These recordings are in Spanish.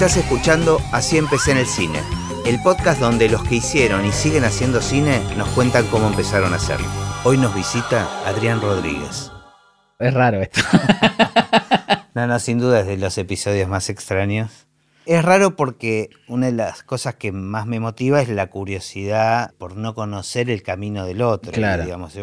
Estás escuchando Así empecé en el cine, el podcast donde los que hicieron y siguen haciendo cine nos cuentan cómo empezaron a hacerlo. Hoy nos visita Adrián Rodríguez. Es raro esto. no, no, sin duda es de los episodios más extraños. Es raro porque una de las cosas que más me motiva es la curiosidad por no conocer el camino del otro. Claro. Digamos,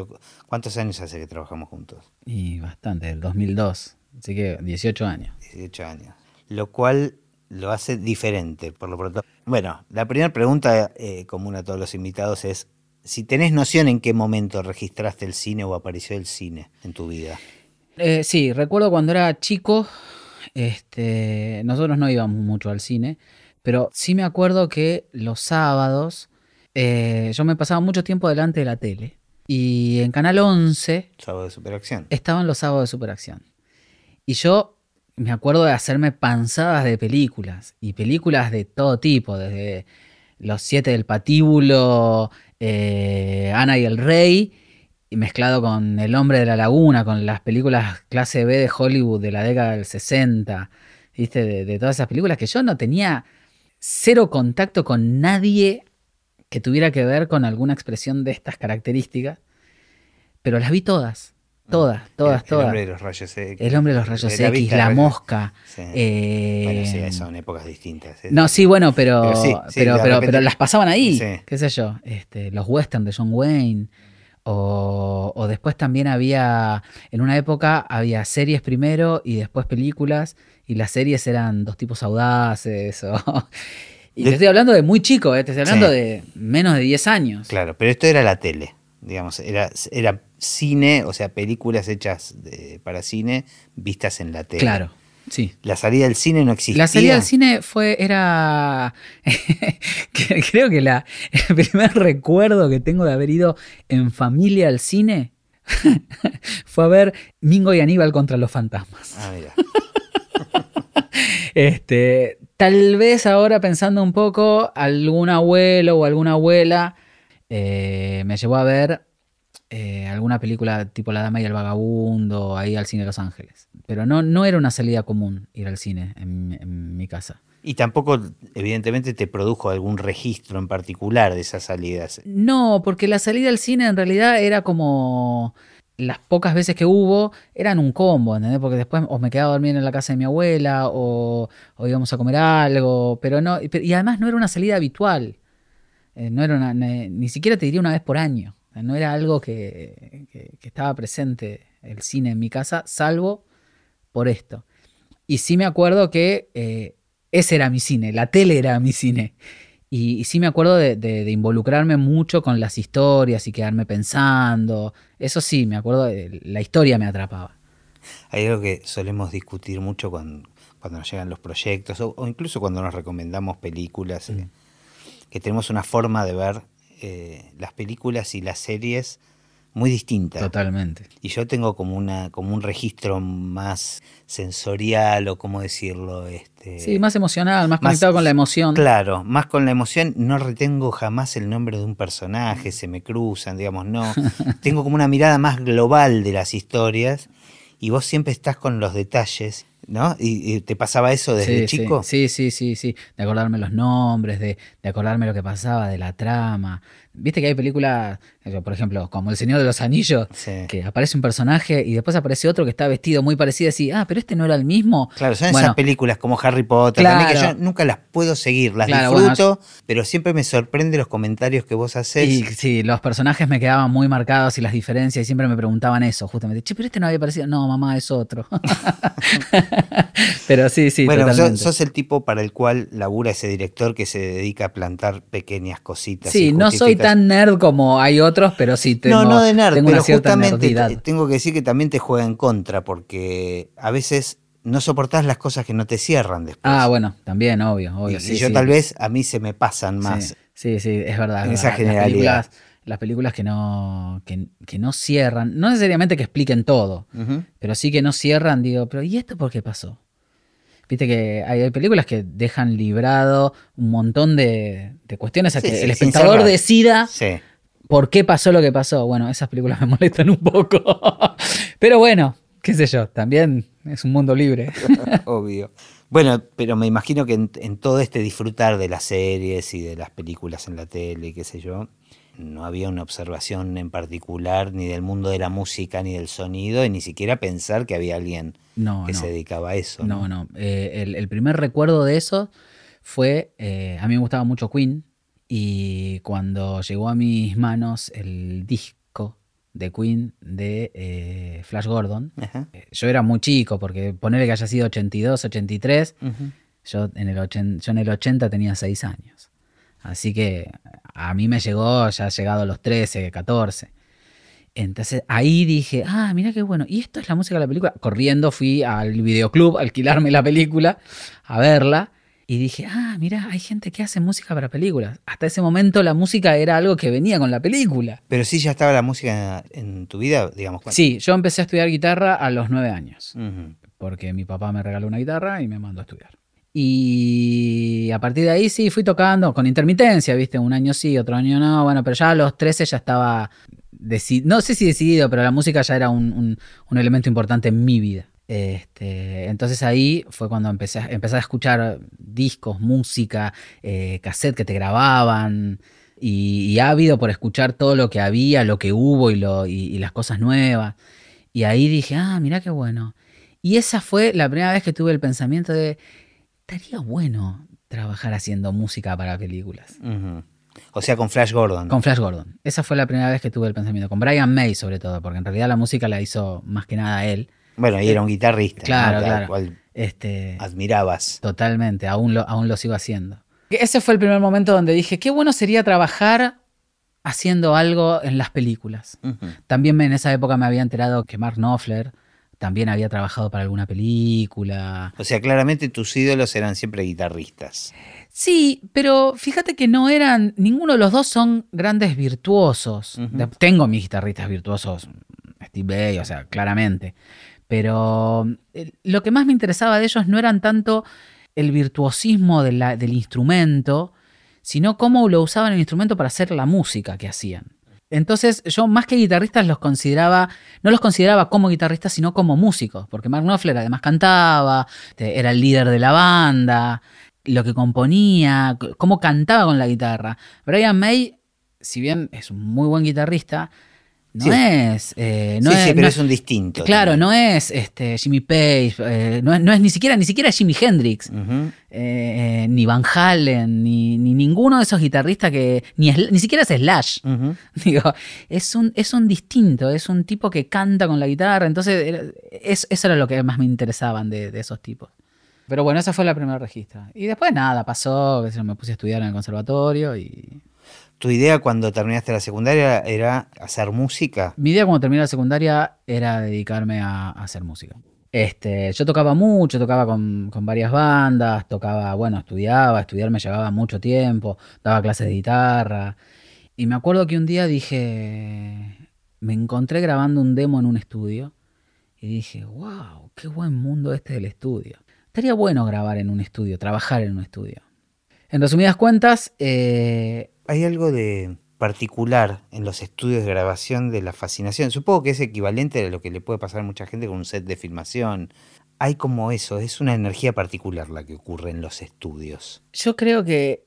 ¿Cuántos años hace que trabajamos juntos? Y bastante, el 2002. Así que 18 años. 18 años. Lo cual lo hace diferente, por lo pronto. Bueno, la primera pregunta eh, común a todos los invitados es si tenés noción en qué momento registraste el cine o apareció el cine en tu vida. Eh, sí, recuerdo cuando era chico, este, nosotros no íbamos mucho al cine, pero sí me acuerdo que los sábados eh, yo me pasaba mucho tiempo delante de la tele y en Canal 11 Sábado de Superacción. estaban los sábados de Superacción. Y yo me acuerdo de hacerme panzadas de películas y películas de todo tipo, desde Los Siete del Patíbulo, eh, Ana y el Rey, y mezclado con El Hombre de la Laguna, con las películas clase B de Hollywood de la década del 60, ¿viste? De, de todas esas películas que yo no tenía cero contacto con nadie que tuviera que ver con alguna expresión de estas características, pero las vi todas. Todas, todas, el, todas. El hombre de los rayos X. El hombre de los rayos la X, la mosca. Sí. eh, Bueno, sí, son épocas distintas. ¿eh? no, sí, bueno, pero, Pero pero, sí, las pasaban ahí, Sí. qué sé yo, este, los western de John Wayne, o, o después también había, en una época había series primero y después películas, y las series eran dos tipos audaces, o... Y De- te estoy hablando de muy chico, eh, te estoy hablando de menos de 10 años. Claro, pero esto era la tele, digamos, era, era cine, o sea, películas hechas de- para cine vistas en la tele. Claro, sí. La salida del cine no existía. La salida al cine fue, era, creo que la, el primer recuerdo que tengo de haber ido en familia al cine fue a ver Mingo y Aníbal contra los fantasmas. Ah, mira. Este, tal vez ahora pensando un poco, algún abuelo o alguna abuela eh, me llevó a ver eh, alguna película tipo La Dama y el Vagabundo, ahí al cine de Los Ángeles. Pero no, no era una salida común ir al cine en- en mi casa. Y tampoco, evidentemente, te produjo algún registro en particular de esas salidas. No, porque la salida al cine en realidad era como las pocas veces que hubo, eran un combo, ¿entendés? Porque después o me quedaba a dormir en la casa de mi abuela o, o íbamos a comer algo, pero no, y, además no era una salida habitual, Eh, no era una, ne- ni siquiera te diría una vez por año, no era algo que, que- que estaba presente el cine en mi casa, salvo por esto. Y sí me acuerdo que eh, ese era mi cine, la tele era mi cine. Y, y sí me acuerdo de, de- de involucrarme mucho con las historias y quedarme pensando. Eso sí, me acuerdo, de, la historia me atrapaba. Hay algo que solemos discutir mucho cuando, cuando nos llegan los proyectos o, o incluso cuando nos recomendamos películas, Mm. eh, que tenemos una forma de ver eh, las películas y las series muy distinta. Totalmente. Y yo tengo como una como un registro más sensorial o cómo decirlo, este Sí, más emocional, más, más- conectado con la emoción. Claro, más con la emoción, no retengo jamás el nombre de un personaje, se me cruzan, digamos, no. Tengo como una mirada más global de las historias y vos siempre estás con los detalles, ¿no? ¿Y, y te pasaba eso desde Sí, chico? Sí, sí, sí, sí. De acordarme los nombres, de, de acordarme lo que pasaba, de la trama. Viste que hay películas, eh, por ejemplo, como El Señor de los Anillos, Sí. que aparece un personaje y después aparece otro que está vestido muy parecido así, ah, pero este no era el mismo. Claro, son Bueno, esas películas como Harry Potter, también que yo Claro. nunca las puedo seguir, las Claro, disfruto, pero siempre me sorprende los comentarios que vos haces. Y sí, los personajes me quedaban muy marcados y las diferencias, y siempre me preguntaban eso, justamente. Che, pero este no había parecido. No, mamá, es otro. pero sí, sí, bueno, sos, sos el tipo para el cual labura ese director que se dedica a plantar pequeñas cositas. Sí, no soy tan nerd como hay otros, pero sí tengo, no, no de nerd, tengo pero una cierta justamente nerdidad. tengo que decir que también te juega en contra, porque a veces no soportás las cosas que no te cierran después. Ah, bueno, también, obvio, obvio. y sí, yo sí. tal vez a mí se me pasan Sí, más. Sí, sí, es verdad. En es esa verdad. generalidad. Las películas, las películas que no, que, que no cierran, no necesariamente que expliquen todo, pero sí que no cierran, digo, pero ¿y esto por qué pasó? Viste que hay, hay películas que dejan librado un montón de, de cuestiones a Sí, que sí, el espectador decida Sí. por qué pasó lo que pasó. Bueno, esas películas me molestan un poco. Pero bueno, qué sé yo, también es un mundo libre. Obvio. Bueno, pero me imagino que en, en todo este disfrutar de las series y de las películas en la tele, qué sé yo, no había una observación en particular ni del mundo de la música ni del sonido y ni siquiera pensar que había alguien No, que no. se dedicaba a eso. No, no. Eh, el, el primer recuerdo de eso fue, eh, a mí me gustaba mucho Queen y cuando llegó a mis manos el disco de Queen de eh, Flash Gordon, Ajá. yo era muy chico porque ponerle que haya sido 82, 83, Ujú. yo en el, ochen- yo en el 80 tenía 6 años. Así que a mí me llegó, ya ha llegado a los 13, 14. Entonces ahí dije, ah, mira qué bueno. Y esto es la música de la película. Corriendo fui al videoclub a alquilarme la película, a verla. Y dije, ah, mira, hay gente que hace música para películas. Hasta ese momento la música era algo que venía con la película. Pero sí ya estaba la música en tu vida, digamos. cuando- Sí, yo empecé a estudiar guitarra a los 9 años. Porque mi papá me regaló una guitarra y me mandó a estudiar. Y a partir de ahí sí fui tocando con intermitencia, ¿viste? Un año sí, otro año no. Bueno, pero ya a los 13 ya estaba, no sé si decidido, pero la música ya era un, un- elemento importante en mi vida. Este, entonces ahí fue cuando empecé, empecé a escuchar discos, música, eh, cassette que te grababan. Y, y ávido por escuchar todo lo que había, lo que hubo y, lo, y, y las cosas nuevas. Y ahí dije, ah, mirá qué bueno. Y esa fue la primera vez que tuve el pensamiento de, estaría bueno trabajar haciendo música para películas. O sea, con Flash Gordon. Con Flash Gordon. Esa fue la primera vez que tuve el pensamiento. Con Brian May sobre todo, porque en realidad la música la hizo más que nada él. Bueno, y era un guitarrista. Claro, claro. cual Este, admirabas. totalmente, aún lo, aún lo sigo haciendo. Ese fue el primer momento donde dije, qué bueno sería trabajar haciendo algo en las películas. También en esa época me había enterado que Mark Knopfler también había trabajado para alguna película. O sea, claramente tus ídolos eran siempre guitarristas. Sí, pero fíjate que no eran, ninguno de los dos son grandes virtuosos. Tengo mis guitarristas virtuosos, Steve Bay, o sea, claramente. Pero lo que más me interesaba de ellos no eran tanto el virtuosismo de la- del instrumento, sino cómo lo usaban el instrumento para hacer la música que hacían. Entonces yo más que guitarristas los consideraba, no los consideraba como guitarristas, sino como músicos, porque Mark Knopfler además cantaba, era el líder de la banda, lo que componía, cómo cantaba con la guitarra. Brian May, si bien es un muy buen guitarrista, no Sí. es... eh, no sí, es, sí, pero no- es un distinto. Claro, también. no es este, Jimmy Page, eh, no, es, no es ni siquiera ni siquiera Jimi Hendrix, eh, ni Van Halen, ni, ni ninguno de esos guitarristas que ni, ni siquiera es Slash. Digo, es un, es un distinto, es un tipo que canta con la guitarra, entonces eso era lo que más me interesaban de, de esos tipos. Pero bueno, esa fue la primera registra. Y después nada, pasó, me puse a estudiar en el conservatorio y... Tu idea cuando terminaste la secundaria era hacer música. Mi idea cuando terminé la secundaria era dedicarme a, hacer música. Este, yo tocaba mucho, tocaba con, con varias bandas, tocaba, bueno, estudiaba, estudiar me llevaba mucho tiempo, daba clases de guitarra. Y me acuerdo que un día dije, me encontré grabando un demo en un estudio y dije, wow, qué buen mundo este del estudio. Estaría bueno grabar en un estudio, trabajar en un estudio. En resumidas cuentas, eh, Hay algo de particular en los estudios de grabación de la fascinación. Supongo que es equivalente a lo que le puede pasar a mucha gente con un set de filmación. Hay como eso, es una energía particular la que ocurre en los estudios. Yo creo que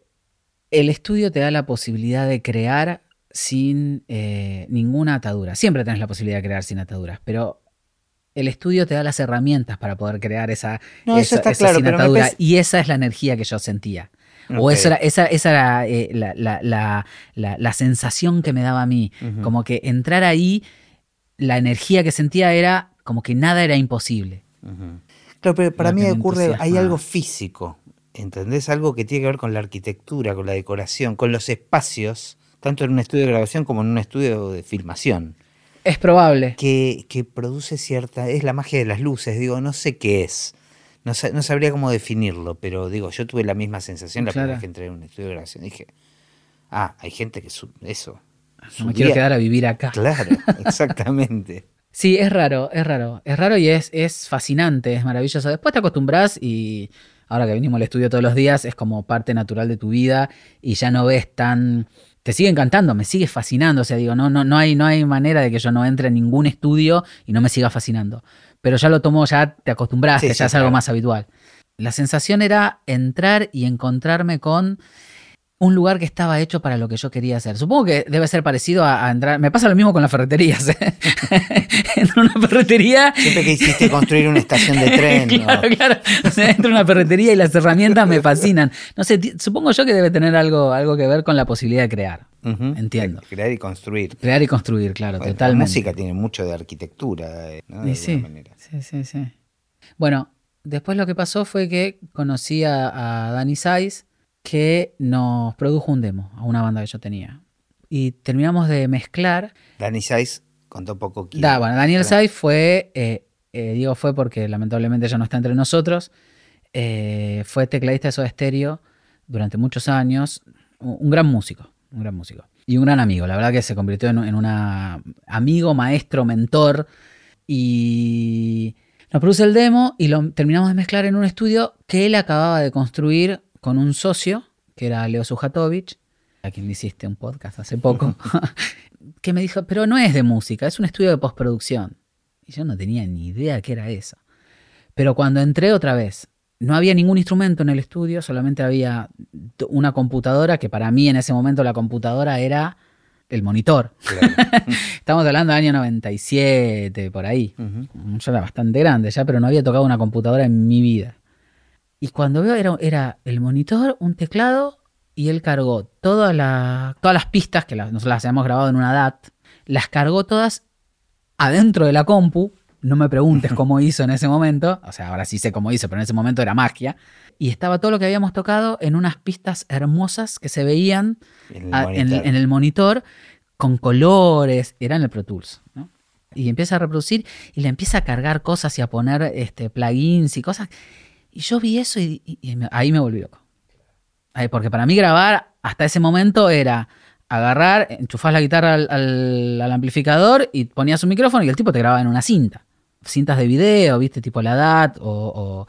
el estudio te da la posibilidad de crear sin eh, ninguna atadura. Siempre tenés la posibilidad de crear sin ataduras, pero el estudio te da las herramientas para poder crear esa, No, eso está claro, sin atadura. Y esa es la energía que yo sentía. O esa era, esa, esa era eh, la, la- la- la- la sensación que me daba a mí. Como que entrar ahí, la energía que sentía era como que nada era imposible. Claro, pero para Lo mí ocurre, hay algo físico, ¿entendés? Algo que tiene que ver con la arquitectura, con la decoración, con los espacios, tanto en un estudio de grabación como en un estudio de filmación, Es probable. que, que produce cierta, es la magia de las luces, digo, no sé qué es, no, no sabría cómo definirlo, pero digo, yo tuve la misma sensación la primera vez que entré en un estudio de grabación, dije, ah, hay gente que su- eso. No me quiero quedar a vivir acá. Claro, exactamente. Sí, es raro, es raro. Es raro y es, es fascinante, es maravilloso. Después te acostumbras y ahora que vinimos al estudio todos los días es como parte natural de tu vida y ya no ves tan... Te sigue encantando, me sigue fascinando. O sea, digo, no, no, no, hay, no hay manera de que yo no entre en ningún estudio y no me siga fascinando. Pero ya lo tomo, ya te acostumbraste, Sí, ya sí, es algo claro. más habitual. La sensación era entrar y encontrarme con un lugar que estaba hecho para lo que yo quería hacer. Supongo que debe ser parecido a, entrar. Me pasa lo mismo con las ferreterías. ¿eh? entro una ferretería. Siempre que hiciste construir una estación de tren. claro, claro. O sea, entro una ferretería y las herramientas me fascinan. No sé, supongo yo que debe tener algo, algo que ver con la posibilidad de crear. Entiendo. Crear y construir. Crear y construir, claro, totalmente. La música tiene mucho de arquitectura, eh, ¿no? De sí, manera. sí, sí, sí. Bueno, después lo que pasó fue que conocí a, a Danny Saiz que nos produjo un demo a una banda que yo tenía. Y terminamos de mezclar. Dani Saiz contó un poco quién. Da, bueno, Daniel Saiz fue, eh, eh, digo fue porque lamentablemente ya no está entre nosotros, eh, fue tecladista de Soda Stereo durante muchos años, un, gran músico, un gran músico. Y un gran amigo, la verdad que se convirtió en, un amigo, maestro, mentor. Y nos produce el demo y lo terminamos de mezclar en un estudio que él acababa de construir con un socio, que era Leo Sujatovic, a quien le hiciste un podcast hace poco, que me dijo, pero no es de música, es un estudio de postproducción. Y yo no tenía ni idea qué era eso. Pero cuando entré otra vez, no había ningún instrumento en el estudio, solamente había una computadora, que para mí en ese momento la computadora era el monitor. Estamos hablando del año 97, por ahí. Yo era bastante grande ya, pero no había tocado una computadora en mi vida. Y cuando veo era, era el monitor, un teclado, y él cargó todas las pistas, que nosotros las habíamos grabado en una DAT, las cargó todas adentro de la compu. No me preguntes cómo hizo en ese momento, o sea, ahora sí sé cómo hizo, pero en ese momento era magia. Y estaba todo lo que habíamos tocado en unas pistas hermosas que se veían en el, monitor, con colores, era en el Pro Tools. Y empieza a reproducir y le empieza a cargar cosas y a poner este, plugins y cosas y yo vi eso y, ahí me loco. porque para mí grabar hasta ese momento era agarrar, enchufar la guitarra al, amplificador y ponías un micrófono y el tipo te grababa en una cinta. Cintas de video, viste, tipo la DAT o,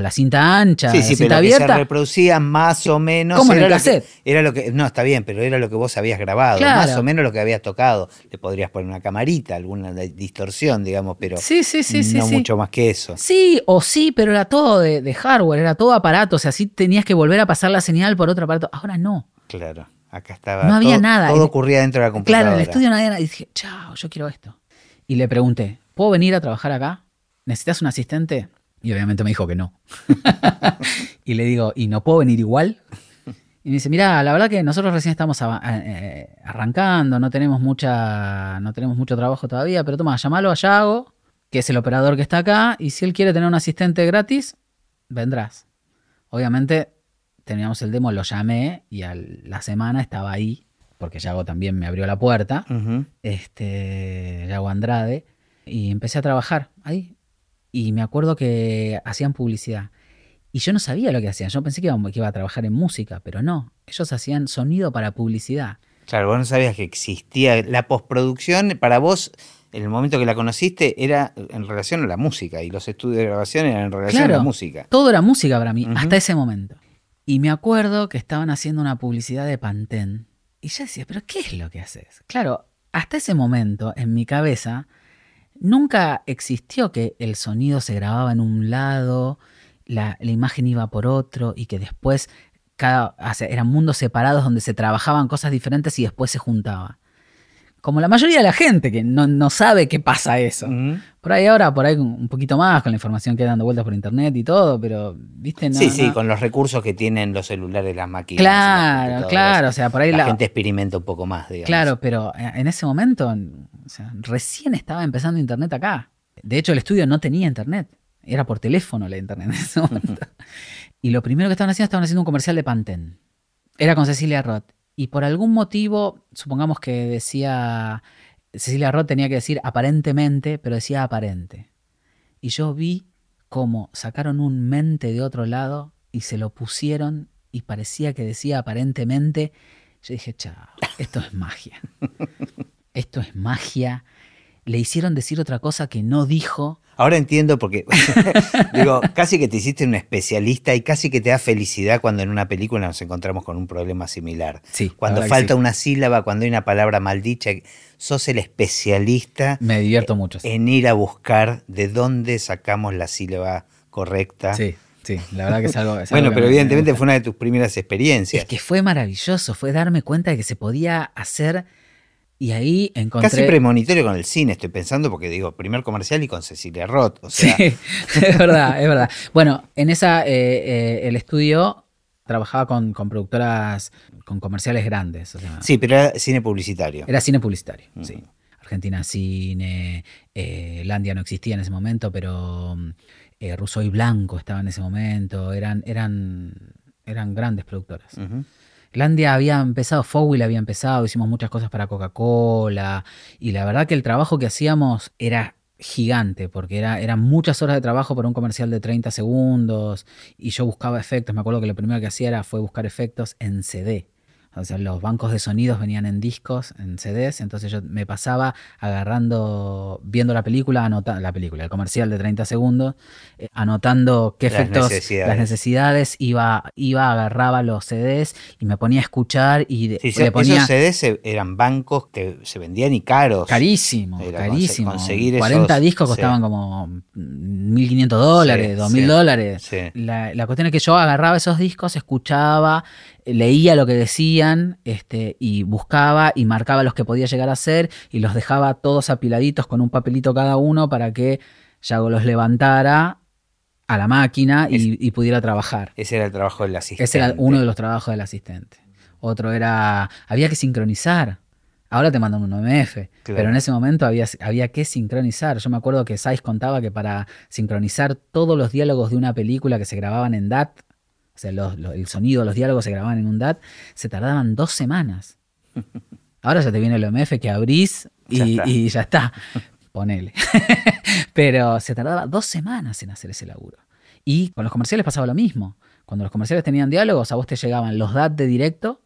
la cinta ancha, sí, sí, cinta pero abierta. Que se reproducía más o menos. Como en el cassette. era lo que, no, está bien, pero era lo que vos habías grabado, más o menos lo que habías tocado. Le podrías poner una camarita, alguna distorsión, digamos, pero sí, sí, sí, no mucho más que eso. Sí, o sí, pero era todo de, de hardware, era todo aparato, o sea, sí tenías que volver a pasar la señal por otro aparato. Ahora no. Claro. Acá estaba. No había nada. Todo ocurría dentro de la computadora. Claro, en el estudio no había nada. Y dije, chao, yo quiero esto. Y le pregunté, ¿puedo venir a trabajar acá? ¿Necesitas un asistente? Y obviamente me dijo que no. y le digo, ¿y no puedo venir igual? Y me dice, mira, la verdad que nosotros recién estamos eh, eh, arrancando, no tenemos, mucha, no tenemos mucho trabajo todavía, pero toma, llamalo a Yago, que es el operador que está acá, y si él quiere tener un asistente gratis, vendrás. Obviamente teníamos el demo, lo llamé y a la semana estaba ahí, porque Yago también me abrió la puerta, este, Yago Andrade, y empecé a trabajar ahí. Y me acuerdo que hacían publicidad. Y yo no sabía lo que hacían. Yo pensé que iba, que iba a trabajar en música, pero no. Ellos hacían sonido para publicidad. Claro, vos no sabías que existía. La postproducción, para vos, en el momento que la conociste, era en relación a la música. Y los estudios de grabación eran en relación a la música. Todo era música para mí, hasta ese momento. Y me acuerdo que estaban haciendo una publicidad de Pantene. Y yo decía, ¿pero qué es lo que haces? Claro, hasta ese momento, en mi cabeza, nunca existió que el sonido se grababa en un lado, la, imagen iba por otro y que después cada, eran mundos separados donde se trabajaban cosas diferentes y después se juntaba como la mayoría de la gente que no, sabe qué pasa eso. Por ahí ahora, por ahí un poquito más con la información que hay dando vueltas por internet y todo, pero, ¿viste? sí, sí, con los recursos que tienen los celulares, las máquinas. Claro, claro, o sea, por ahí la, gente experimenta un poco más, digamos. Claro, pero en ese momento, recién estaba empezando internet acá. De hecho, el estudio no tenía internet. Era por teléfono la internet en ese momento. y lo primero que estaban haciendo, estaban haciendo un comercial de Pantene. Era con Cecilia Roth y por algún motivo, supongamos que decía, Cecilia Roth tenía que decir aparentemente, pero decía aparente. Y yo vi cómo sacaron un mente de otro lado y se lo pusieron y parecía que decía aparentemente. Yo dije, chao, esto es magia. Esto es magia. Le hicieron decir otra cosa que no dijo Ahora entiendo porque, digo, casi que te hiciste un especialista y casi que te da felicidad cuando en una película nos encontramos con un problema similar. Sí. Cuando falta una sílaba, cuando hay una palabra maldicha, sos el especialista. Me divierto mucho. En ir a buscar de dónde sacamos la sílaba correcta. Sí. Sí, la verdad que es algo. es Bueno, algo pero me- me evidentemente fue una de tus primeras experiencias. Es que fue maravilloso, fue darme cuenta de que se podía hacer y ahí encontré... Casi premonitorio con el cine, estoy pensando, porque digo, primer comercial y con Cecilia Roth. O sea, Sí, es verdad, es verdad. Bueno, en esa, eh, eh, el estudio trabajaba con, con productoras, con comerciales grandes. o sea, sí, pero era cine publicitario. Era cine publicitario, Ujú. sí. Argentina Cine, eh, Landia no existía en ese momento, pero mm, eh, Russo y Blanco estaba en ese momento, eran, eran, eran grandes productoras. Ujú. Landia había empezado, Fowell había empezado, hicimos muchas cosas para Coca-Cola y la verdad que el trabajo que hacíamos era gigante porque era, eran muchas horas de trabajo para un comercial de 30 segundos y yo buscaba efectos, me acuerdo que lo primero que hacía era, fue buscar efectos en CD. O sea, los bancos de sonidos venían en discos, en CDs, entonces yo me pasaba agarrando, viendo la película, anotando la película, el comercial de 30 segundos, eh, anotando qué Las efectos, necesidades. las necesidades, iba, iba, agarraba los CDs y me ponía a escuchar y de- Sí, sí, le ponía esos CDs eran bancos que se vendían y caros. carísimo, Era carísimo. conse- conseguir 40 esos, discos sí. costaban como 1.500 dólares, Sí, 2.000 sí. dólares. Sí. La, la cuestión es que yo agarraba esos discos, escuchaba, leía lo que decían este, y buscaba y marcaba los que podía llegar a ser y los dejaba todos apiladitos con un papelito cada uno para que Yago los levantara a la máquina y, y pudiera trabajar. Ese era el trabajo del asistente. Ese era uno de los trabajos del asistente. Otro era, había que sincronizar. Ahora te mandan un OMF, Claro. pero en ese momento había, había que sincronizar. Yo me acuerdo que Saiz contaba que para sincronizar todos los diálogos de una película que se grababan en DAT, o sea, los- los- el sonido, los diálogos se grababan en un DAT, se tardaban dos semanas. Ahora ya te viene el OMF que abrís y Ya y ya está. Ponele. Pero se tardaba dos semanas en hacer ese laburo. Y con los comerciales pasaba lo mismo. Cuando los comerciales tenían diálogos, a vos te llegaban los DAT de directo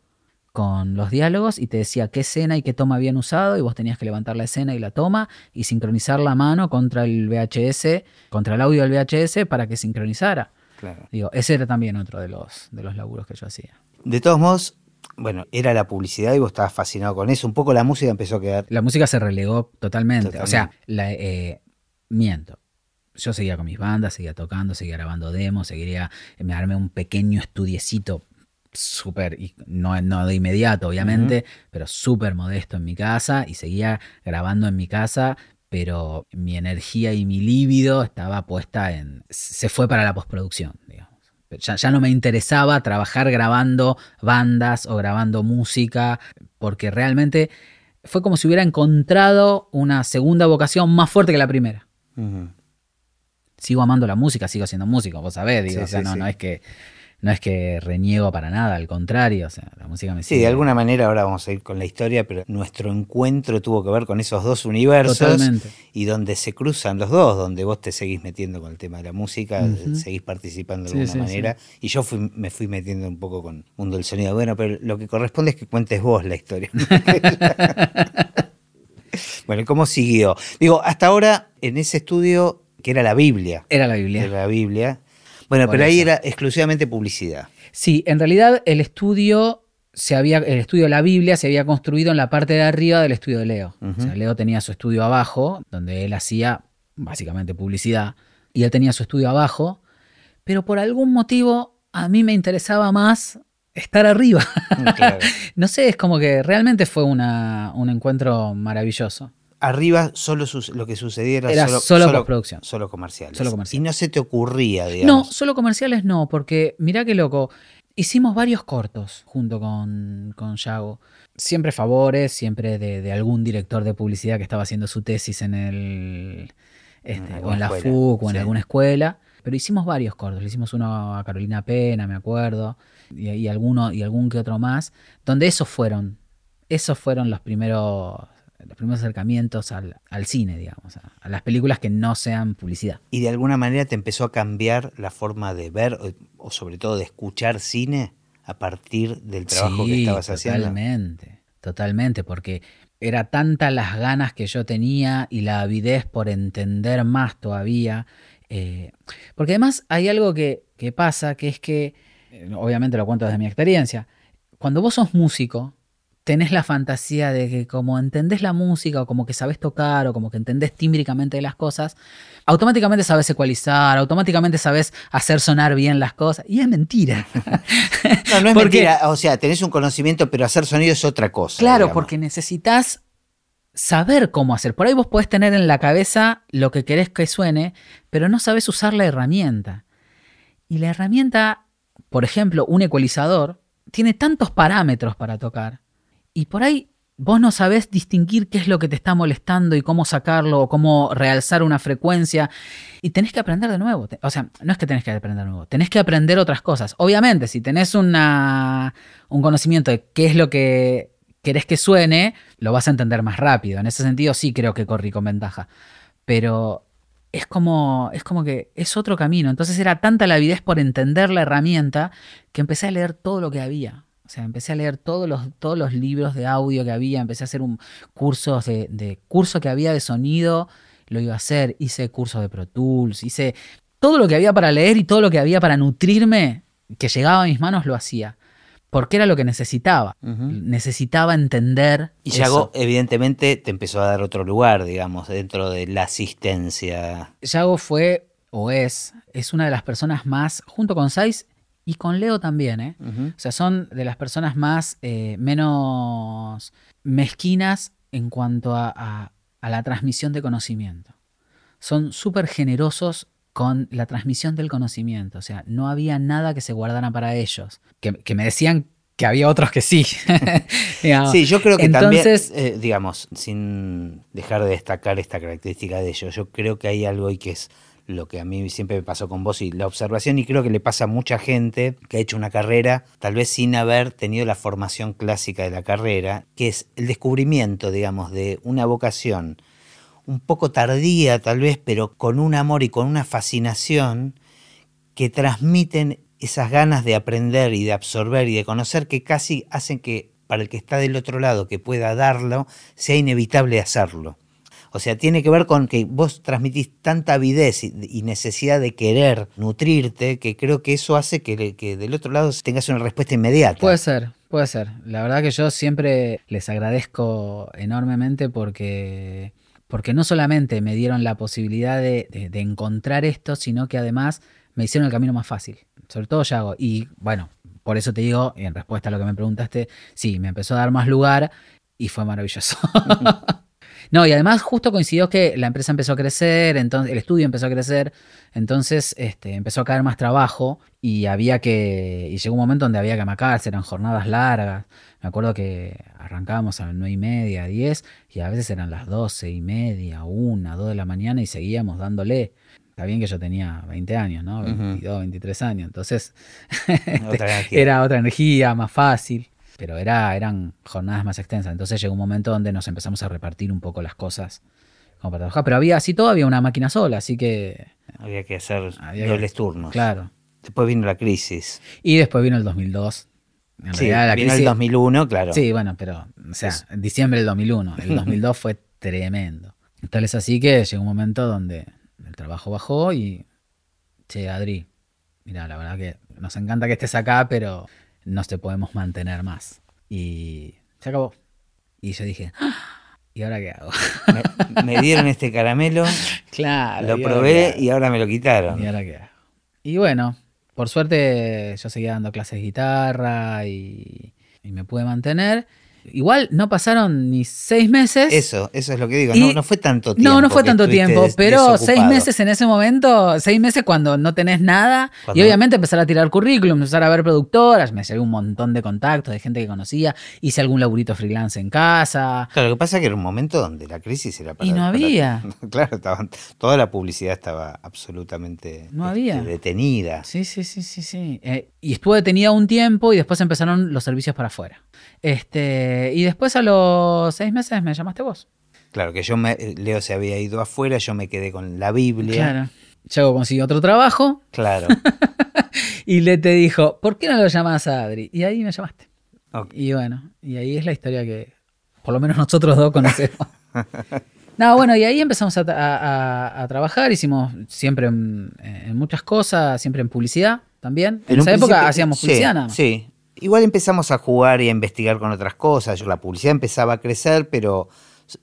con los diálogos y te decía qué escena y qué toma habían usado y vos tenías que levantar la escena y la toma y sincronizar la mano contra el VHS, contra el audio del VHS para que sincronizara. Claro. Digo, ese era también otro de los, de los laburos que yo hacía. De todos modos, bueno, era la publicidad y vos estabas fascinado con eso. Un poco la música empezó a quedar. La música se relegó totalmente. Totalmente. O sea, la, eh, miento. Yo seguía con mis bandas, seguía tocando, seguía grabando demos, seguiría, me armé un pequeño estudiecito súper, no, no de inmediato obviamente, pero súper modesto en mi casa y seguía grabando en mi casa, pero mi energía y mi líbido estaba puesta en, se fue para la postproducción, digamos. Ya, ya no me interesaba trabajar grabando bandas o grabando música, porque realmente fue como si hubiera encontrado una segunda vocación más fuerte que la primera. Sigo amando la música, sigo siendo músico, vos sabés, digo, Sí, o sea, sí, no, sí. no es que no es que reniego para nada, al contrario, o sea, la música me Sí, de alguna manera ahora vamos a ir con la historia, pero nuestro encuentro tuvo que ver con esos dos universos Totalmente. y donde se cruzan los dos, donde vos te seguís metiendo con el tema de la música, seguís participando de Sí, alguna sí, manera, y yo fui- me fui metiendo un poco con el mundo del sonido. Bueno, pero lo que corresponde es que cuentes vos la historia. bueno, ¿y ¿cómo siguió? Digo, hasta ahora en ese estudio, que era la Biblia, Era la Biblia. era la Biblia, bueno, pero ahí era exclusivamente publicidad. Sí, en realidad el estudio se había, el estudio de la Biblia se había construido en la parte de arriba del estudio de Leo. O sea, Leo tenía su estudio abajo, donde él hacía básicamente publicidad, y él tenía su estudio abajo, pero por algún motivo a mí me interesaba más estar arriba. Claro. no sé, es como que realmente fue una- un encuentro maravilloso. Arriba solo lo que sucediera Era solo, solo postproducción. Solo comerciales. Solo comercial. Y no se te ocurría, No, digamos. solo comerciales no, porque mirá qué loco. Hicimos varios cortos junto con, con Yago. Siempre favores, siempre de, de algún director de publicidad que estaba haciendo su tesis en el. este, En o en la escuela, FUC o en sí. alguna escuela. Pero hicimos varios cortos. Le hicimos uno a Carolina Pena, me acuerdo. Y, y alguno, y algún que otro más. Donde esos fueron. Esos fueron los primeros. Los primeros acercamientos al, al cine, digamos, a, a las películas que no sean publicidad. Y de alguna manera te empezó a cambiar la forma de ver o, o sobre todo de escuchar cine a partir del trabajo que estabas haciendo. Totalmente, totalmente, porque era tanta las ganas que yo tenía y la avidez por entender más todavía. eh, porque además hay algo que, que pasa, que es que, eh, obviamente lo cuento desde mi experiencia, cuando vos sos músico, tenés la fantasía de que como entendés la música o como que sabes tocar o como que entendés tímbricamente las cosas, automáticamente sabes ecualizar, automáticamente sabes hacer sonar bien las cosas. Y es mentira. No, no es Porque- mentira. O sea, tenés un conocimiento, pero hacer sonido es otra cosa. Claro, digamos. porque necesitas saber cómo hacer. Por ahí vos podés tener en la cabeza lo que querés que suene, pero no sabes usar la herramienta. Y la herramienta, por ejemplo, un ecualizador, tiene tantos parámetros para tocar. Y por ahí vos no sabés distinguir qué es lo que te está molestando y cómo sacarlo o cómo realzar una frecuencia. Y tenés que aprender de nuevo. O sea, no es que tenés que aprender de nuevo, tenés que aprender otras cosas. Obviamente, si tenés una, un conocimiento de qué es lo que querés que suene, lo vas a entender más rápido. En ese sentido sí creo que corrí con ventaja. Pero es como, es como que es otro camino. Entonces era tanta la avidez por entender la herramienta que empecé a leer todo lo que había. O sea, empecé a leer todos los, todos los libros de audio que había, empecé a hacer un cursos de, de curso que había de sonido, lo iba a hacer, hice cursos de Pro Tools, hice todo lo que había para leer y todo lo que había para nutrirme, que llegaba a mis manos, lo hacía. Porque era lo que necesitaba. Necesitaba entender. Y. Yago, evidentemente, te empezó a dar otro lugar, digamos, dentro de la asistencia. Yago fue o es, es una de las personas más, junto con Saiz y con Leo también, ¿eh? O sea, son de las personas más, eh, menos mezquinas en cuanto a, a- a la transmisión de conocimiento. Son súper generosos con la transmisión del conocimiento. O sea, no había nada que se guardara para ellos. Que, que me decían que había otros que sí. Sí, yo creo que Entonces- también, eh, digamos, sin dejar de destacar esta característica de ellos, yo creo que hay algo y que es lo que a mí siempre me pasó con vos y la observación, y creo que le pasa a mucha gente que ha hecho una carrera, tal vez sin haber tenido la formación clásica de la carrera, que es el descubrimiento, digamos, de una vocación un poco tardía tal vez, pero con un amor y con una fascinación que transmiten esas ganas de aprender y de absorber y de conocer que casi hacen que para el que está del otro lado que pueda darlo, sea inevitable hacerlo. O sea, tiene que ver con que vos transmitís tanta avidez y, y necesidad de querer nutrirte, que creo que eso hace que del otro lado tengas una respuesta inmediata. Puede ser, puede ser. La verdad que yo siempre les agradezco enormemente porque, porque no solamente me dieron la posibilidad de, de- de encontrar esto, sino que además me hicieron el camino más fácil. Sobre todo Yago. Y bueno, por eso te digo, en respuesta a lo que me preguntaste, sí, me empezó a dar más lugar y fue maravilloso. No, y además justo coincidió que la empresa empezó a crecer, entonces el estudio empezó a crecer, entonces este, empezó a caer más trabajo y había que, y llegó un momento donde había que amacarse, eran jornadas largas. Me acuerdo que arrancábamos a las 9 y media, 10, y a veces eran las 12 y media, 1, 2 de la mañana y seguíamos dándole. Está bien que yo tenía 20 años, ¿no? Ujú. 22, 23 años, entonces Otra era otra energía, más fácil, pero era, eran jornadas más extensas. Entonces llegó un momento donde nos empezamos a repartir un poco las cosas como para trabajar. Pero había así todo, había una máquina sola, así que, Había que hacer Había que- dobles turnos. claro. Después vino la crisis. Y después vino el 2002. En Sí, realidad la vino el crisis- 2001, claro. Sí, bueno, pero, o sea, en diciembre del 2001. El 2002 fue tremendo. Tal es así que llegó un momento donde el trabajo bajó y, che, Adri, mira, la verdad que nos encanta que estés acá, pero no te podemos mantener más. Y se acabó. Y yo dije, "Ah, ¿y ahora qué hago? Me, me dieron este caramelo, claro. lo ¿y ahora probé y ahora me lo quitaron. ¿Y ahora qué hago? Y bueno, por suerte yo seguía dando clases de guitarra y, y me pude mantener. Igual no pasaron ni seis meses. Eso, eso es lo que digo. No, no fue tanto tiempo. No, no fue tanto tiempo, des- pero seis meses en ese momento, seis meses cuando no tenés nada, Cuando- y obviamente empezar a tirar currículum, empezar a ver productoras, me llevé un montón de contactos de gente que conocía, hice algún laburito freelance en casa, Claro, lo que pasa es que era un momento donde la crisis era para. Y no para- había. claro, estaban, toda la publicidad estaba absolutamente No este, había. detenida. Sí, sí, sí, sí, sí. Eh, y estuve detenida un tiempo y después empezaron los servicios para afuera. Este, y después a los seis meses me llamaste vos. Claro, que yo me, Leo se había ido afuera, yo me quedé con la Biblia. Claro. Chago consiguió otro trabajo Claro. y le te dijo, ¿por qué no lo llamas a Adri? Y ahí me llamaste. Y bueno, y ahí es la historia que por lo menos nosotros dos conocemos. No, bueno, y ahí empezamos a, a- a- a trabajar, hicimos siempre en, en muchas cosas, siempre en publicidad también. En, esa época hacíamos sí, publicidad nada más. Sí, Igual empezamos a jugar y a investigar con otras cosas. Yo, la publicidad empezaba a crecer, pero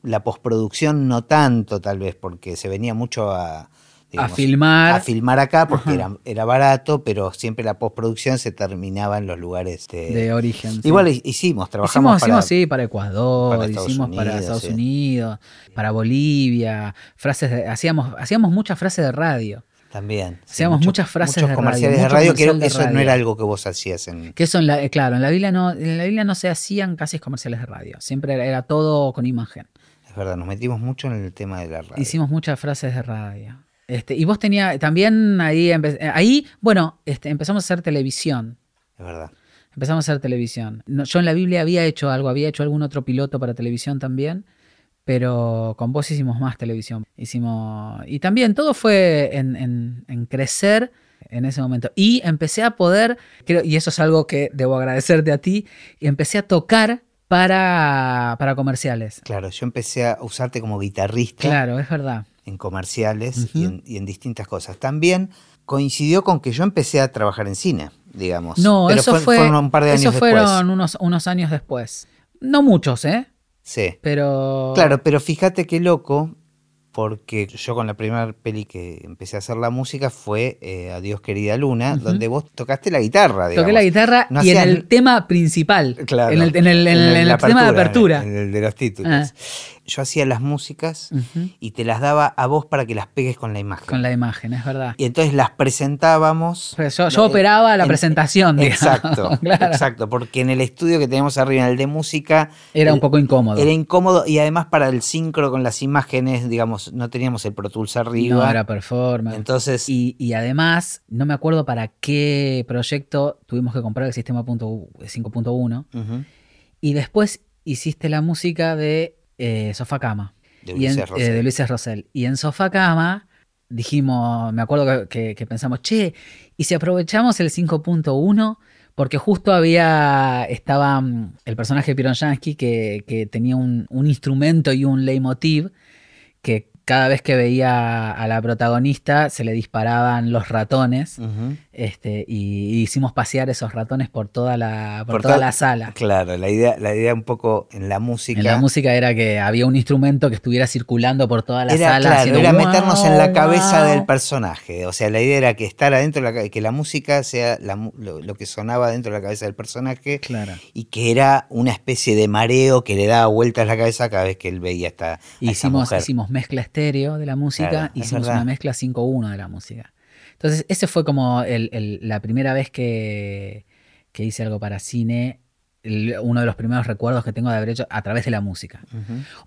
la postproducción no tanto, tal vez, porque se venía mucho a, a filmar. A filmar acá porque era, era, barato, pero siempre la postproducción se terminaba en los lugares de, origen. Igual hicimos, trabajamos hicimos, para, sí, para Ecuador, hicimos para Estados Unidos, para Bolivia, frases hacíamos, hacíamos muchas frases de radio. También. Hacíamos muchas frases de comerciales radio, de radio, que eso no era algo que vos hacías en. Que eso en la, eh, claro, en la Biblia no, en la Biblia no se hacían casi comerciales de radio. Siempre era, todo con imagen. Es verdad, nos metimos mucho en el tema de la radio. Hicimos muchas frases de radio. Este, y vos tenías, también ahí, ahí bueno, este, empezamos a hacer televisión. Es verdad. Empezamos a hacer televisión. yo en la Biblia había hecho algo, había hecho algún otro piloto para televisión también pero con vos hicimos más televisión. Hicimos. Y también todo fue en, crecer en ese momento. Y empecé a poder, creo, y eso es algo que debo agradecerte a ti, y empecé a tocar para, para comerciales. Claro, yo empecé a usarte como guitarrista. Claro, es verdad. En comerciales y, en, distintas cosas. También coincidió con que yo empecé a trabajar en cine, digamos. No, eso fue, fueron un par de años eso fueron Unos, unos años después. No muchos, ¿eh? Sí. Pero. Claro, pero fíjate qué loco, porque yo con la primera peli que empecé a hacer la música fue eh, Adiós querida luna, donde vos tocaste la guitarra. Digamos. Toqué la guitarra y en el tema principal. Claro. En el, en el, tema de apertura. En el, de los títulos. Ah yo hacía las músicas y te las daba a vos para que las pegues con la imagen. Con la imagen, es verdad. Y entonces las presentábamos. yo, operaba la presentación, Exacto, exacto, porque en el estudio que teníamos arriba, en el de música... Era un poco incómodo. Era incómodo y además para el sincro con las imágenes, digamos, no teníamos el Pro Tools arriba. No era performance. Entonces... Y, además, no me acuerdo para qué proyecto tuvimos que comprar el sistema 5.1. Y después hiciste la música de eh, Sofá Cama. De Luis Rosell. Eh, y en Sofá Cama dijimos, me acuerdo que, pensamos, che, ¿y si aprovechamos el 5.1? Porque justo había, estaba mm, el personaje de Pironjansky que, que tenía un, un, instrumento y un leitmotiv que cada vez que veía a la protagonista se le disparaban los ratones este, y, hicimos pasear esos ratones por toda la, por, toda la sala. Claro, la idea, la idea un poco en la música. En la música era que había un instrumento que estuviera circulando por toda la sala. Claro, era meternos en la cabeza del personaje. O sea, la idea era que estar adentro, la, que la música sea lo, que sonaba dentro de la cabeza del personaje. Claro. Y que era una especie de mareo que le daba vueltas la cabeza cada vez que él veía esta. Hicimos, hicimos mezcla estéreo de la música, hicimos una mezcla 5-1 de la música. Entonces, ese fue como la primera vez que, hice algo para cine, uno de los primeros recuerdos que tengo de haber hecho a través de la música.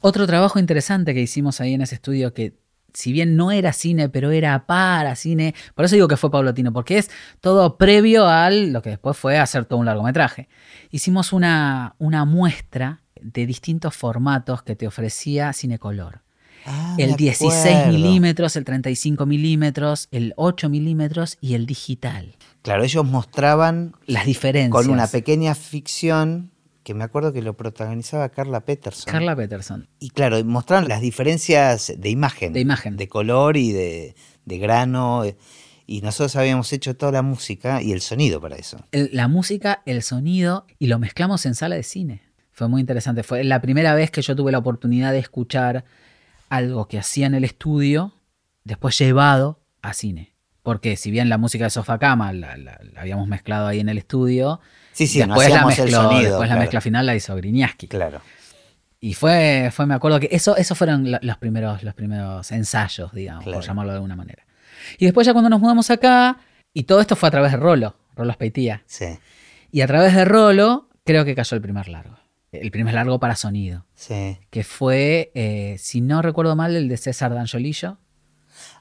Otro trabajo interesante que hicimos ahí en ese estudio que si bien no era cine, pero era para cine, por eso digo que fue paulatino, porque es todo previo a lo que después fue hacer todo un largometraje. Hicimos una, una muestra de distintos formatos que te ofrecía Cinecolor. Ah, el 16 milímetros, el 35 milímetros, el 8 milímetros y el digital. Claro, ellos mostraban las diferencias. Con una pequeña ficción que me acuerdo que lo protagonizaba Carla Peterson. Carla Peterson. Y claro, mostraban las diferencias de imagen. De imagen. De color y de, grano. Y nosotros habíamos hecho toda la música y el sonido para eso. la música, el sonido y lo mezclamos en sala de cine. Fue muy interesante. Fue la primera vez que yo tuve la oportunidad de escuchar algo que hacía en el estudio, después llevado a cine. Porque si bien la música de Sofá Cama la, habíamos mezclado ahí en el estudio, sí, sí, después, la, mezcló, después la mezcla final la hizo Griniaski. Claro. Y fue, fue, me acuerdo que eso, esos fueron los primeros, los primeros ensayos, digamos, por llamarlo de alguna manera. Y después ya cuando nos mudamos acá, y todo esto fue a través de Rolo, Rolo Speitía. Sí. Y a través de Rolo, creo que cayó el primer largo el primer largo para sonido. Sí. Que fue, eh, si no recuerdo mal, el de César D'Angiolillo.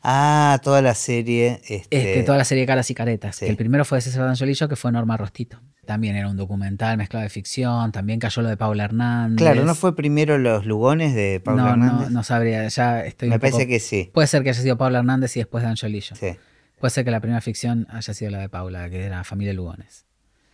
Ah, toda la serie. Este... este toda la serie Caras y Caretas. El primero fue de César D'Angiolillo, que fue Norma Rostito. También era un documental mezclado de ficción. También cayó lo de Paula Hernández. Claro, ¿no fue primero Los Lugones de Paula Hernández? No, no sabría. Ya estoy Me parece que sí. Puede ser que haya sido Paula Hernández y después D'Angiolillo. Sí. Puede ser que la primera ficción haya sido la de Paula, que era Familia Lugones.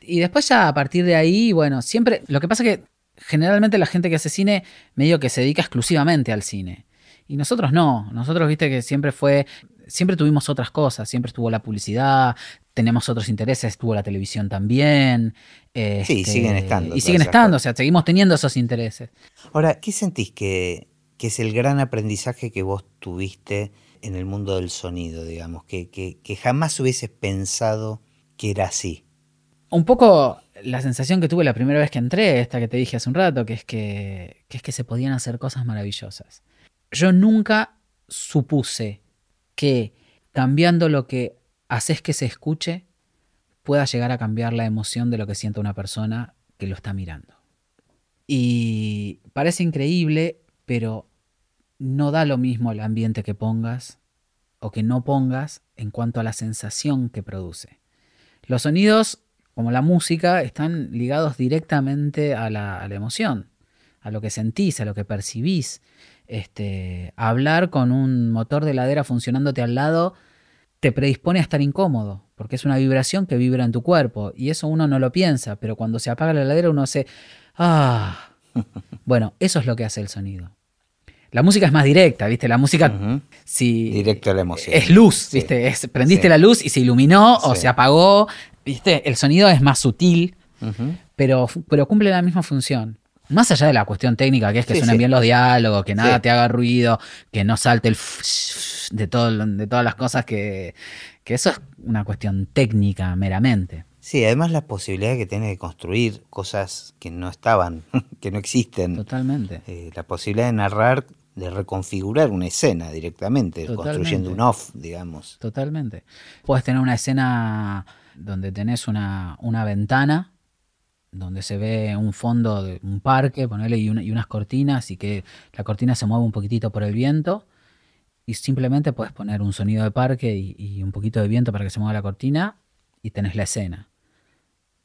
Y después ya a partir de ahí, bueno, siempre, lo que pasa es que generalmente la gente que hace cine medio que se dedica exclusivamente al cine. Y nosotros no, nosotros viste que siempre fue, siempre tuvimos otras cosas, siempre estuvo la publicidad, tenemos otros intereses, tuvo la televisión también. Sí, este, siguen estando Y siguen estando, o sea, seguimos teniendo esos intereses. Ahora, ¿qué sentís que, que es el gran aprendizaje que vos tuviste en el mundo del sonido, digamos, que, que, que jamás hubieses pensado que era así? Un poco la sensación que tuve la primera vez que entré, esta que te dije hace un rato, que es que, que es que se podían hacer cosas maravillosas. Yo nunca supuse que cambiando lo que haces que se escuche pueda llegar a cambiar la emoción de lo que siente una persona que lo está mirando. Y parece increíble, pero no da lo mismo el ambiente que pongas o que no pongas en cuanto a la sensación que produce. Los sonidos, como la música, están ligados directamente a la, a la emoción, a lo que sentís, a lo que percibís. Este, hablar con un motor de heladera funcionándote al lado te predispone a estar incómodo, porque es una vibración que vibra en tu cuerpo, y eso uno no lo piensa, pero cuando se apaga la heladera uno hace, ah, bueno, eso es lo que hace el sonido. La música es más directa, ¿viste? La música, si Directo a la emoción. es luz, Sí. ¿viste? Es- prendiste Sí. la luz y se iluminó o se apagó, ¿viste? El sonido es más sutil, pero, pero cumple la misma función. Más allá de la cuestión técnica, que es que Sí, suenen sí. bien los diálogos, que nada Sí. te haga ruido, que no salte el de, todo, de todas las cosas que, que eso es una cuestión técnica meramente. Sí, además la posibilidad que tenés de construir cosas que no estaban, que no existen. Totalmente. Eh, la posibilidad de narrar, de reconfigurar una escena directamente, Totalmente. construyendo un off, digamos. Totalmente. Puedes tener una escena donde tenés una, una ventana, donde se ve un fondo de un parque, ponerle y, y unas cortinas, y que la cortina se mueve un poquitito por el viento, y simplemente puedes poner un sonido de parque y, un poquito de viento para que se mueva la cortina, y tenés la escena.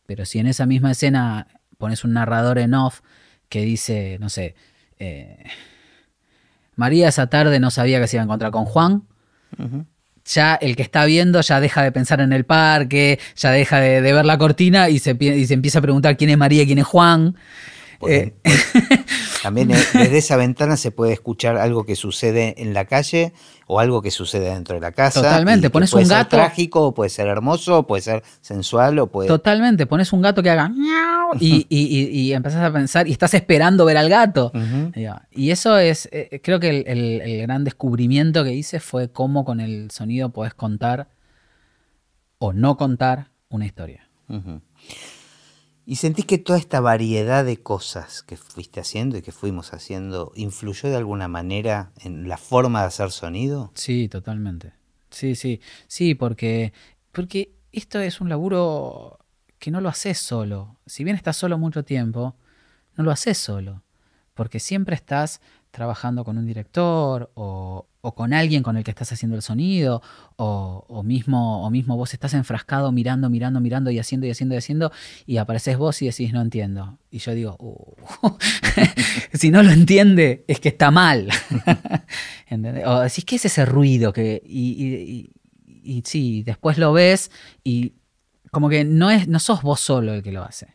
Pero si en esa misma escena pones un narrador en off que dice, no sé, eh, María esa tarde no sabía que se iba a encontrar con Juan. Ya el que está viendo ya deja de pensar en el parque, ya deja de, de ver la cortina y se, y se empieza a preguntar quién es María y quién es Juan. Pueden- Eh, También eh, desde esa ventana se puede escuchar algo que sucede en la calle o algo que sucede dentro de la casa. Totalmente, y que pones puede un ser gato- trágico, puede ser hermoso, puede ser sensual o puede. Totalmente, pones un gato que haga y, y, y, y empezás a pensar y estás esperando ver al gato. Y eso es, eh, creo que el, el- el gran descubrimiento que hice fue cómo con el sonido podés contar o no contar una historia. Ujú. ¿Y sentís que toda esta variedad de cosas que fuiste haciendo y que fuimos haciendo influyó de alguna manera en la forma de hacer sonido? Sí, totalmente. Sí, sí, sí, porque, porque esto es un laburo que no lo haces solo. Si bien estás solo mucho tiempo, no lo haces solo. Porque siempre estás trabajando con un director o, o con alguien con el que estás haciendo el sonido o, o mismo, o mismo vos estás enfrascado mirando, mirando, mirando y haciendo y haciendo y haciendo y apareces vos y decís no entiendo. Y yo digo, "Uh". si no lo entiende es que está mal. O decís, ¿qué es ese ruido? Que, y, y- y- y sí, después lo ves y como que no, es, no sos vos solo el que lo hace.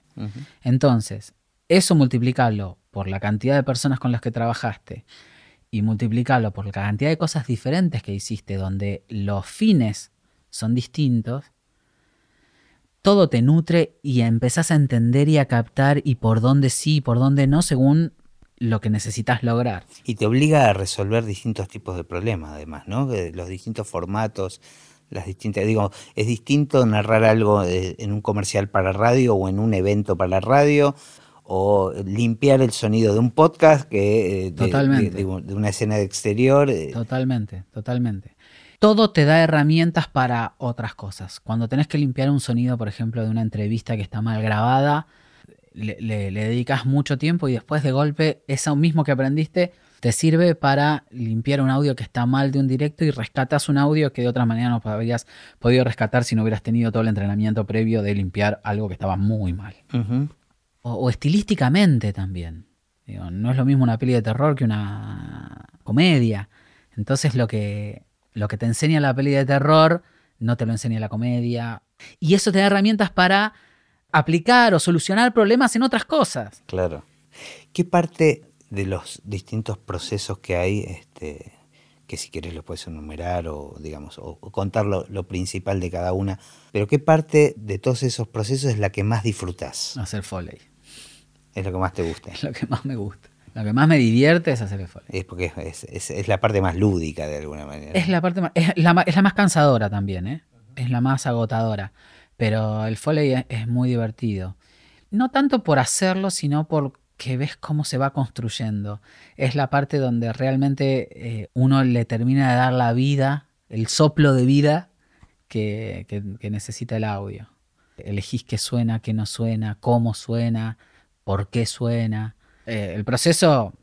Entonces, eso multiplicarlo por la cantidad de personas con las que trabajaste y multiplicarlo por la cantidad de cosas diferentes que hiciste donde los fines son distintos, todo te nutre y empezás a entender y a captar y por dónde sí y por dónde no según lo que necesitas lograr. Y te obliga a resolver distintos tipos de problemas, además, ¿no? Los distintos formatos, las distintas. Digo, es distinto narrar algo en un comercial para radio o en un evento para radio, o limpiar el sonido de un podcast que eh, de, Totalmente. de- de- de una escena de exterior. eh, Totalmente, totalmente. Todo te da herramientas para otras cosas. Cuando tenés que limpiar un sonido, por ejemplo, de una entrevista que está mal grabada, le, le- le dedicas mucho tiempo y después de golpe eso mismo que aprendiste te sirve para limpiar un audio que está mal de un directo y rescatas un audio que de otra manera no habrías podido rescatar si no hubieras tenido todo el entrenamiento previo de limpiar algo que estaba muy mal. O, o estilísticamente también. Digo, no es lo mismo una peli de terror que una comedia. Entonces lo que, lo que te enseña la peli de terror no te lo enseña la comedia. Y eso te da herramientas para aplicar o solucionar problemas en otras cosas. Claro. ¿Qué parte de los distintos procesos que hay, este, que si querés lo puedes enumerar o, digamos, o, o contar lo, lo principal de cada una. Pero ¿qué parte de todos esos procesos es la que más disfrutás? Hacer foley. Es lo que más te gusta. Es lo que más me gusta. Lo que más me divierte es hacer el foley. Es porque es, es- es la parte más lúdica de alguna manera. Es la parte más, es la, es la más cansadora también, ¿eh? Es la más agotadora. Pero el foley es, es muy divertido. No tanto por hacerlo, sino porque ves cómo se va construyendo. Es la parte donde realmente eh, uno le termina de dar la vida, el soplo de vida que, que- que necesita el audio. Elegís qué suena, qué no suena, cómo suena, por qué suena. Eh, el proceso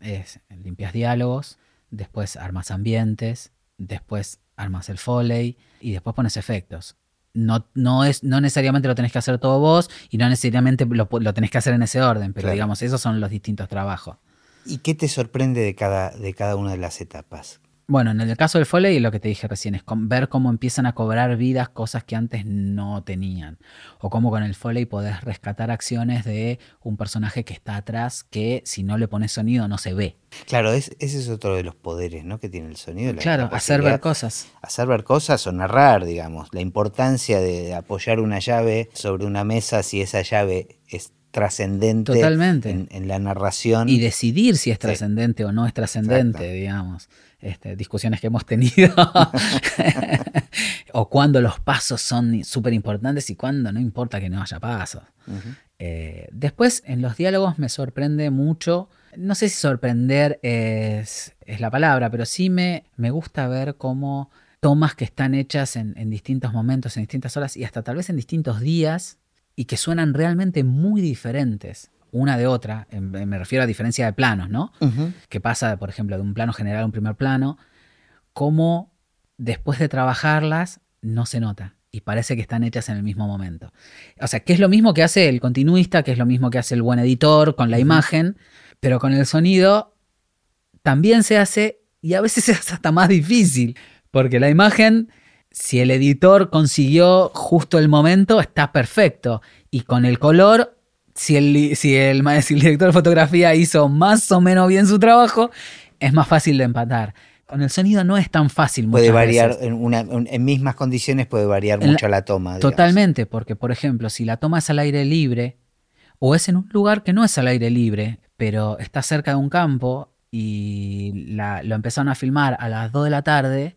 es limpias diálogos, después armas ambientes, después armas el foley y después pones efectos. No, no, es, no necesariamente lo tenés que hacer todo vos y no necesariamente lo, lo tenés que hacer en ese orden, pero Claro. digamos, esos son los distintos trabajos. ¿Y qué te sorprende de cada, de cada una de las etapas? Bueno, en el caso del foley, lo que te dije recién es con- ver cómo empiezan a cobrar vidas cosas que antes no tenían. O cómo con el foley podés rescatar acciones de un personaje que está atrás que si no le pones sonido no se ve. Claro, es- ese es otro de los poderes ¿no? que tiene el sonido. la claro, hacer ver cosas. hacer ver cosas o narrar, digamos, la importancia de apoyar una llave sobre una mesa si esa llave es trascendente Totalmente. en, en la narración. y decidir si es Sí. trascendente o no es trascendente, Exacto. digamos. Este, discusiones que hemos tenido. o cuando los pasos son súper importantes y cuando no importa que no haya pasos. Eh, después, en los diálogos me sorprende mucho. No sé si sorprender es, es la palabra, pero sí me, me gusta ver cómo tomas que están hechas en, en distintos momentos, en distintas horas y hasta tal vez en distintos días y que suenan realmente muy diferentes una de otra. En- me refiero a diferencia de planos, ¿no? Que pasa, por ejemplo, de un plano general a un primer plano, cómo después de trabajarlas no se nota y parece que están hechas en el mismo momento. O sea, que es lo mismo que hace el continuista, que es lo mismo que hace el buen editor con la imagen, pero con el sonido también se hace y a veces es hasta más difícil, porque la imagen, si el editor consiguió justo el momento, está perfecto. Y con el color, si el, si el, ma- si el director de fotografía hizo más o menos bien su trabajo, es más fácil de empatar. Con el sonido no es tan fácil. Puede variar, veces. en, una, en mismas condiciones puede variar En la- mucho la toma. digamos. Totalmente, porque por ejemplo, si la toma es al aire libre, o es en un lugar que no es al aire libre, pero está cerca de un campo y la- lo empezaron a filmar a las 2 de la tarde,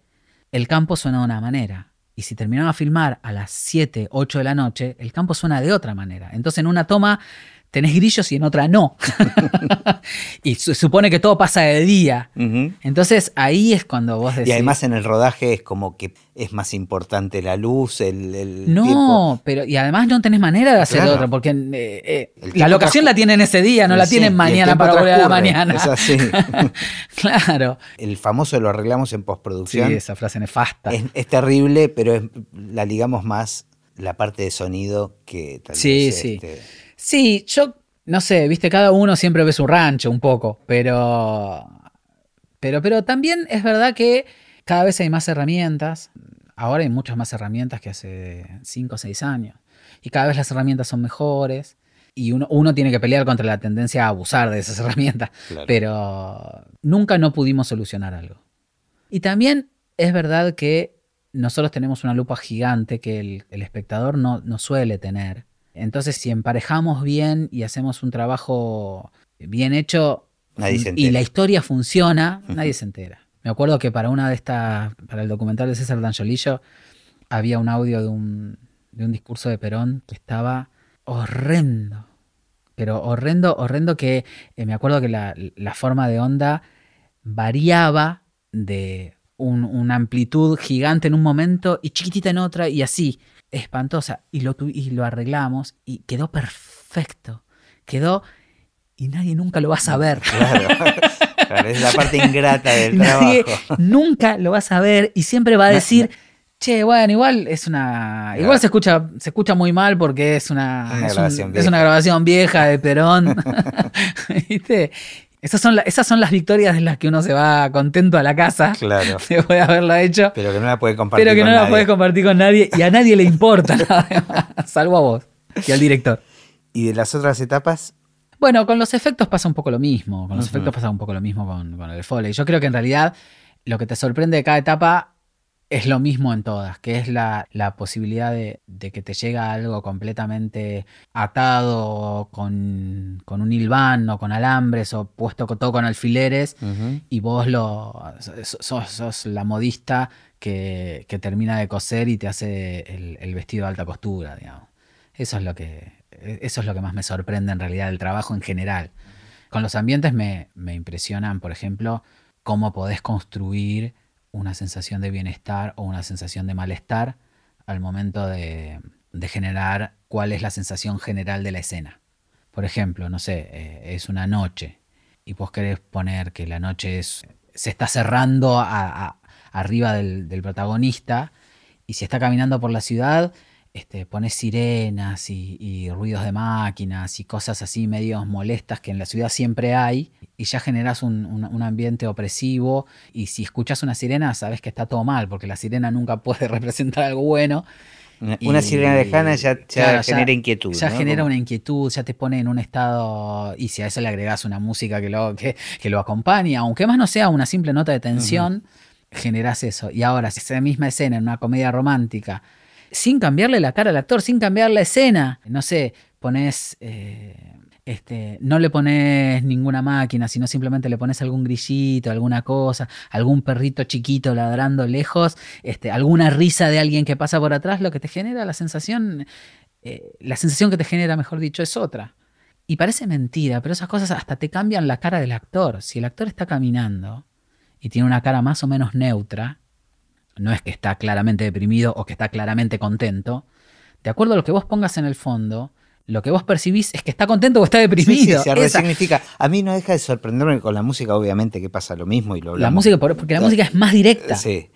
el campo suena de una manera. Y si terminaron a filmar a las 7, 8 de la noche, el campo suena de otra manera. Entonces en una toma tenés grillos y en otra no. y se supone que todo pasa de día. Entonces ahí es cuando vos decís... Y además en el rodaje es como que es más importante la luz, el, el No, tiempo. pero y además no tenés manera de hacer Claro. otra, porque eh, eh, la locación la tienen ese día, no la Sí, tienen mañana para volver a la mañana. Es así. claro. el famoso lo arreglamos en Sí, postproducción. esa frase nefasta. es, es terrible, pero es- la ligamos más la parte de sonido que tal Sí, vez, sí. este, Sí, yo no sé, viste, cada uno siempre ve su rancho un poco, pero, pero, pero también es verdad que cada vez hay más herramientas. Ahora hay muchas más herramientas que hace 5 o 6 años. Y cada vez las herramientas son mejores. Y uno, uno tiene que pelear contra la tendencia a abusar de esas herramientas. Claro. Pero nunca no pudimos solucionar algo. Y también es verdad que nosotros tenemos una lupa gigante que el, el espectador no, no suele tener. Entonces, si emparejamos bien y hacemos un trabajo bien hecho Nadie se y la historia funciona, nadie se entera. Me acuerdo que para una de estas, para el documental de César D'Angiolillo, había un audio de un, de un discurso de Perón que estaba horrendo. Pero horrendo, horrendo que eh, me acuerdo que la, la forma de onda variaba de un- una amplitud gigante en un momento y chiquitita en otra y así, espantosa. Y lo, y lo arreglamos y quedó perfecto. Quedó y nadie nunca lo va a saber. Claro. Claro, es la parte ingrata del Nadie trabajo. nunca lo va a saber y siempre va a decir, che, bueno, igual es una. Igual se escucha, se escucha muy mal porque es una. Una es, un- es una grabación vieja de Perón. ¿Viste? Esas son, la- esas son las victorias de las que uno se va contento a la casa Claro. después de haberlo hecho, Pero que no la puede compartir pero que con no la puedes compartir con nadie y a nadie le importa, además, salvo a vos y al director. Y de las otras etapas, Bueno, con los efectos pasa un poco lo mismo. Con los efectos pasa un poco lo mismo con, con el Foley. Yo creo que en realidad lo que te sorprende de cada etapa es lo mismo en todas, que es la, posibilidad de, que te llega algo completamente atado con, un hilván o con alambres o puesto todo con alfileres y vos lo sos, la modista que, termina de coser y te hace el, vestido de alta costura, digamos. Eso es lo que, eso es lo que más me sorprende en realidad del trabajo en general. Con los ambientes me, me impresionan, por ejemplo, cómo podés construir una sensación de bienestar o una sensación de malestar al momento de, generar cuál es la sensación general de la escena. Por ejemplo, no sé, eh, es una noche y vos querés poner que la noche es, se está cerrando arriba del, del, protagonista y si está caminando por la ciudad este, pones sirenas y, ruidos de máquinas y cosas así medios molestas que en la ciudad siempre hay y ya generas un, ambiente opresivo y si escuchas una sirena sabes que está todo mal porque la sirena nunca puede representar algo bueno. Una sirena lejana ya, genera inquietud. Ya genera una inquietud, ya te pone en un estado. Y si a eso le agregas una música que lo, que, lo acompaña, aunque más no sea una simple nota de tensión, generas eso. Y ahora, si esa misma escena en una comedia romántica sin cambiarle la cara al actor, sin cambiar la escena. No sé, pones. Eh, este, no le pones ninguna máquina, sino simplemente le pones algún grillito, alguna cosa, algún perrito chiquito ladrando lejos, este, alguna risa de alguien que pasa por atrás, lo que te genera la sensación, eh, la sensación que te genera, mejor dicho, es otra. Y parece mentira, pero esas cosas hasta te cambian la cara del actor. Si el actor está caminando y tiene una cara más o menos neutra, no es que está claramente deprimido o que está claramente contento. De acuerdo a lo que vos pongas en el fondo, lo que vos percibís es que está contento o está deprimido. Sí, sí, significa. A mí no deja de sorprenderme con la música, obviamente, que pasa lo mismo y lo La música, porque la música es más directa. Sí.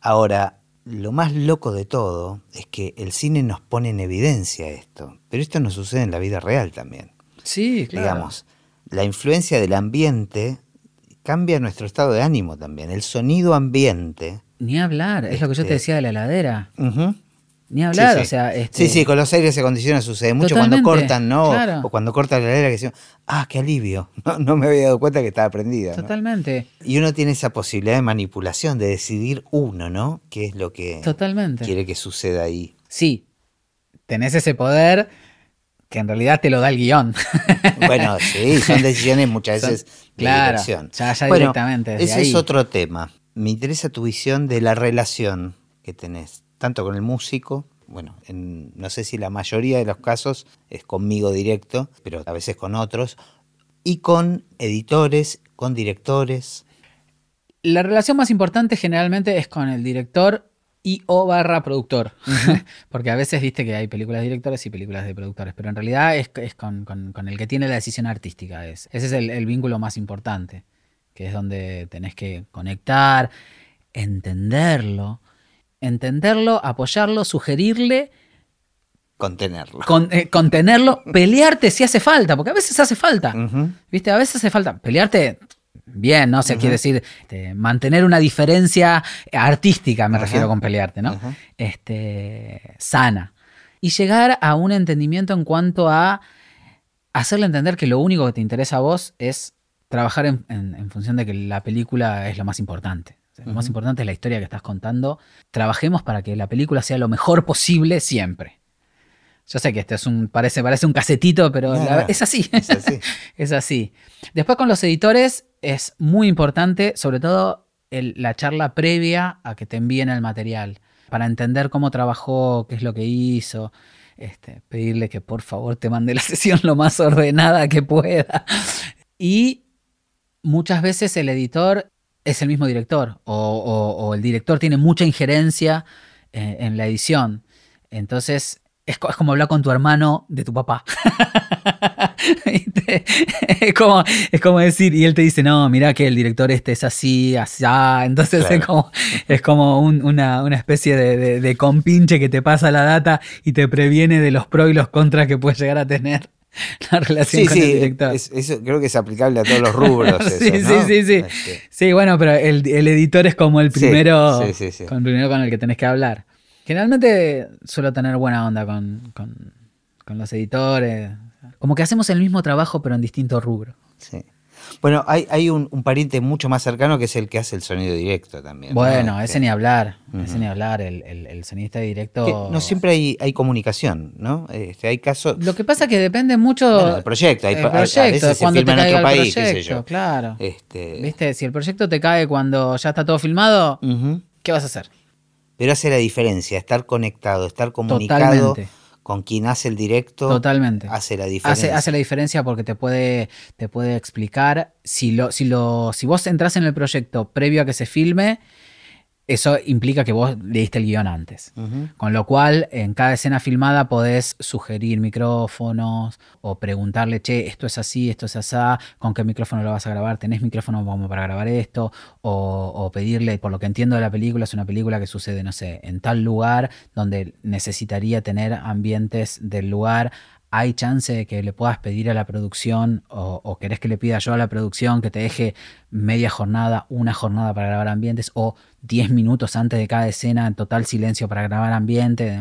Ahora, lo más loco de todo es que el cine nos pone en evidencia esto. Pero esto no sucede en la vida real también. Sí, claro. Digamos, la influencia del ambiente cambia nuestro estado de ánimo también. El sonido ambiente ni hablar, es lo que yo te este, decía de la heladera. Ni hablar, o sea. Este... Sí, sí, con los aires acondicionados sucede mucho cuando cortan, ¿no? O cuando cortan la heladera que dicen, ah, qué alivio. No, me había dado cuenta que estaba prendida. Totalmente. Y uno tiene esa posibilidad de manipulación, de decidir uno, ¿no? ¿Qué es lo que Totalmente. quiere que suceda ahí? Sí, tenés ese poder que en realidad te lo da el guion. Bueno, sí, son decisiones muchas veces de claro, dirección. Ya, ya directamente. ese es otro tema me interesa tu visión de la relación que tenés, tanto con el músico, bueno, no sé si la mayoría de los casos es conmigo directo, pero a veces con otros, y con editores, con directores. La relación más importante generalmente es con el director y o barra productor. Porque a veces viste que hay películas de directores y películas de productores, pero en realidad es, con, el que tiene la decisión artística. ese es el vínculo más importante que es donde tenés que conectar, entenderlo, entenderlo, apoyarlo, sugerirle. Contenerlo. Eh, contenerlo, pelearte si hace falta, porque a veces hace falta. ¿Viste? A veces hace falta. Pelearte, bien, ¿no? O sea, quiere decir este, mantener una diferencia artística, me refiero con pelearte, ¿no? Este, sana. Y llegar a un entendimiento en cuanto a hacerle entender que lo único que te interesa a vos es trabajar en, función de que la película es lo más importante. Lo más importante es la historia que estás contando. Trabajemos para que la película sea lo mejor posible siempre. Yo sé que este es un, parece, parece un casetito, pero es así. Es así. es así. Después con los editores es muy importante, sobre todo la charla previa a que te envíen el material, para entender cómo trabajó, qué es lo que hizo. Este, pedirle que por favor te mande la sesión lo más ordenada que pueda. Y muchas veces el editor es el mismo director o, el director tiene mucha injerencia eh, en la edición. Entonces es, como hablar con tu hermano de tu papá. es, como, es como decir, y él te dice, no, mira que el director este es así, así. Entonces es como, es como una, especie de, de compinche que te pasa la data y te previene de los pros y los contras que puedes llegar a tener. la relación con el director. eso creo que es aplicable a todos los rubros. sí, sí, sí, sí. Este. Sí, bueno, pero el, editor es como el primero, con el primero con el que tenés que hablar. Generalmente suelo tener buena onda con, con, los editores. Como que hacemos el mismo trabajo, pero en distintos rubros. Sí. Bueno, hay, hay un, un pariente mucho más cercano que es el que hace el sonido directo también. ¿no? Bueno, ese ni hablar, ese ni hablar, el, el, el sonidista directo. que no siempre hay, hay comunicación, ¿no? Este, hay casos. Lo que pasa es que depende mucho Bueno, del proyecto, hay del pa- a- a proyecto, veces se cuando te filma en otro el país, qué sé proyecto, yo. claro. Este, ¿Viste? Si el proyecto te cae cuando ya está todo filmado. ¿qué vas a hacer? Pero hace la diferencia, estar conectado, estar comunicado Totalmente. Con quien hace el directo. Totalmente. Hace la diferencia. Hace, hace la diferencia porque te puede, te puede explicar. Si, lo, si, lo, si vos entras en el proyecto previo a que se filme, eso implica que vos leíste el guion antes. Con lo cual, en cada escena filmada podés sugerir micrófonos o preguntarle, che, esto es así, esto es así, ¿con qué micrófono lo vas a grabar? ¿Tenés micrófono como para grabar esto? O, o pedirle, por lo que entiendo de la película, es una película que sucede, no sé, en tal lugar donde necesitaría tener ambientes del lugar. ¿Hay chance de que le puedas pedir a la producción o, o querés que le pida yo a la producción que te deje media jornada, una jornada para grabar ambientes o 10 minutos antes de cada escena en total silencio para grabar ambiente?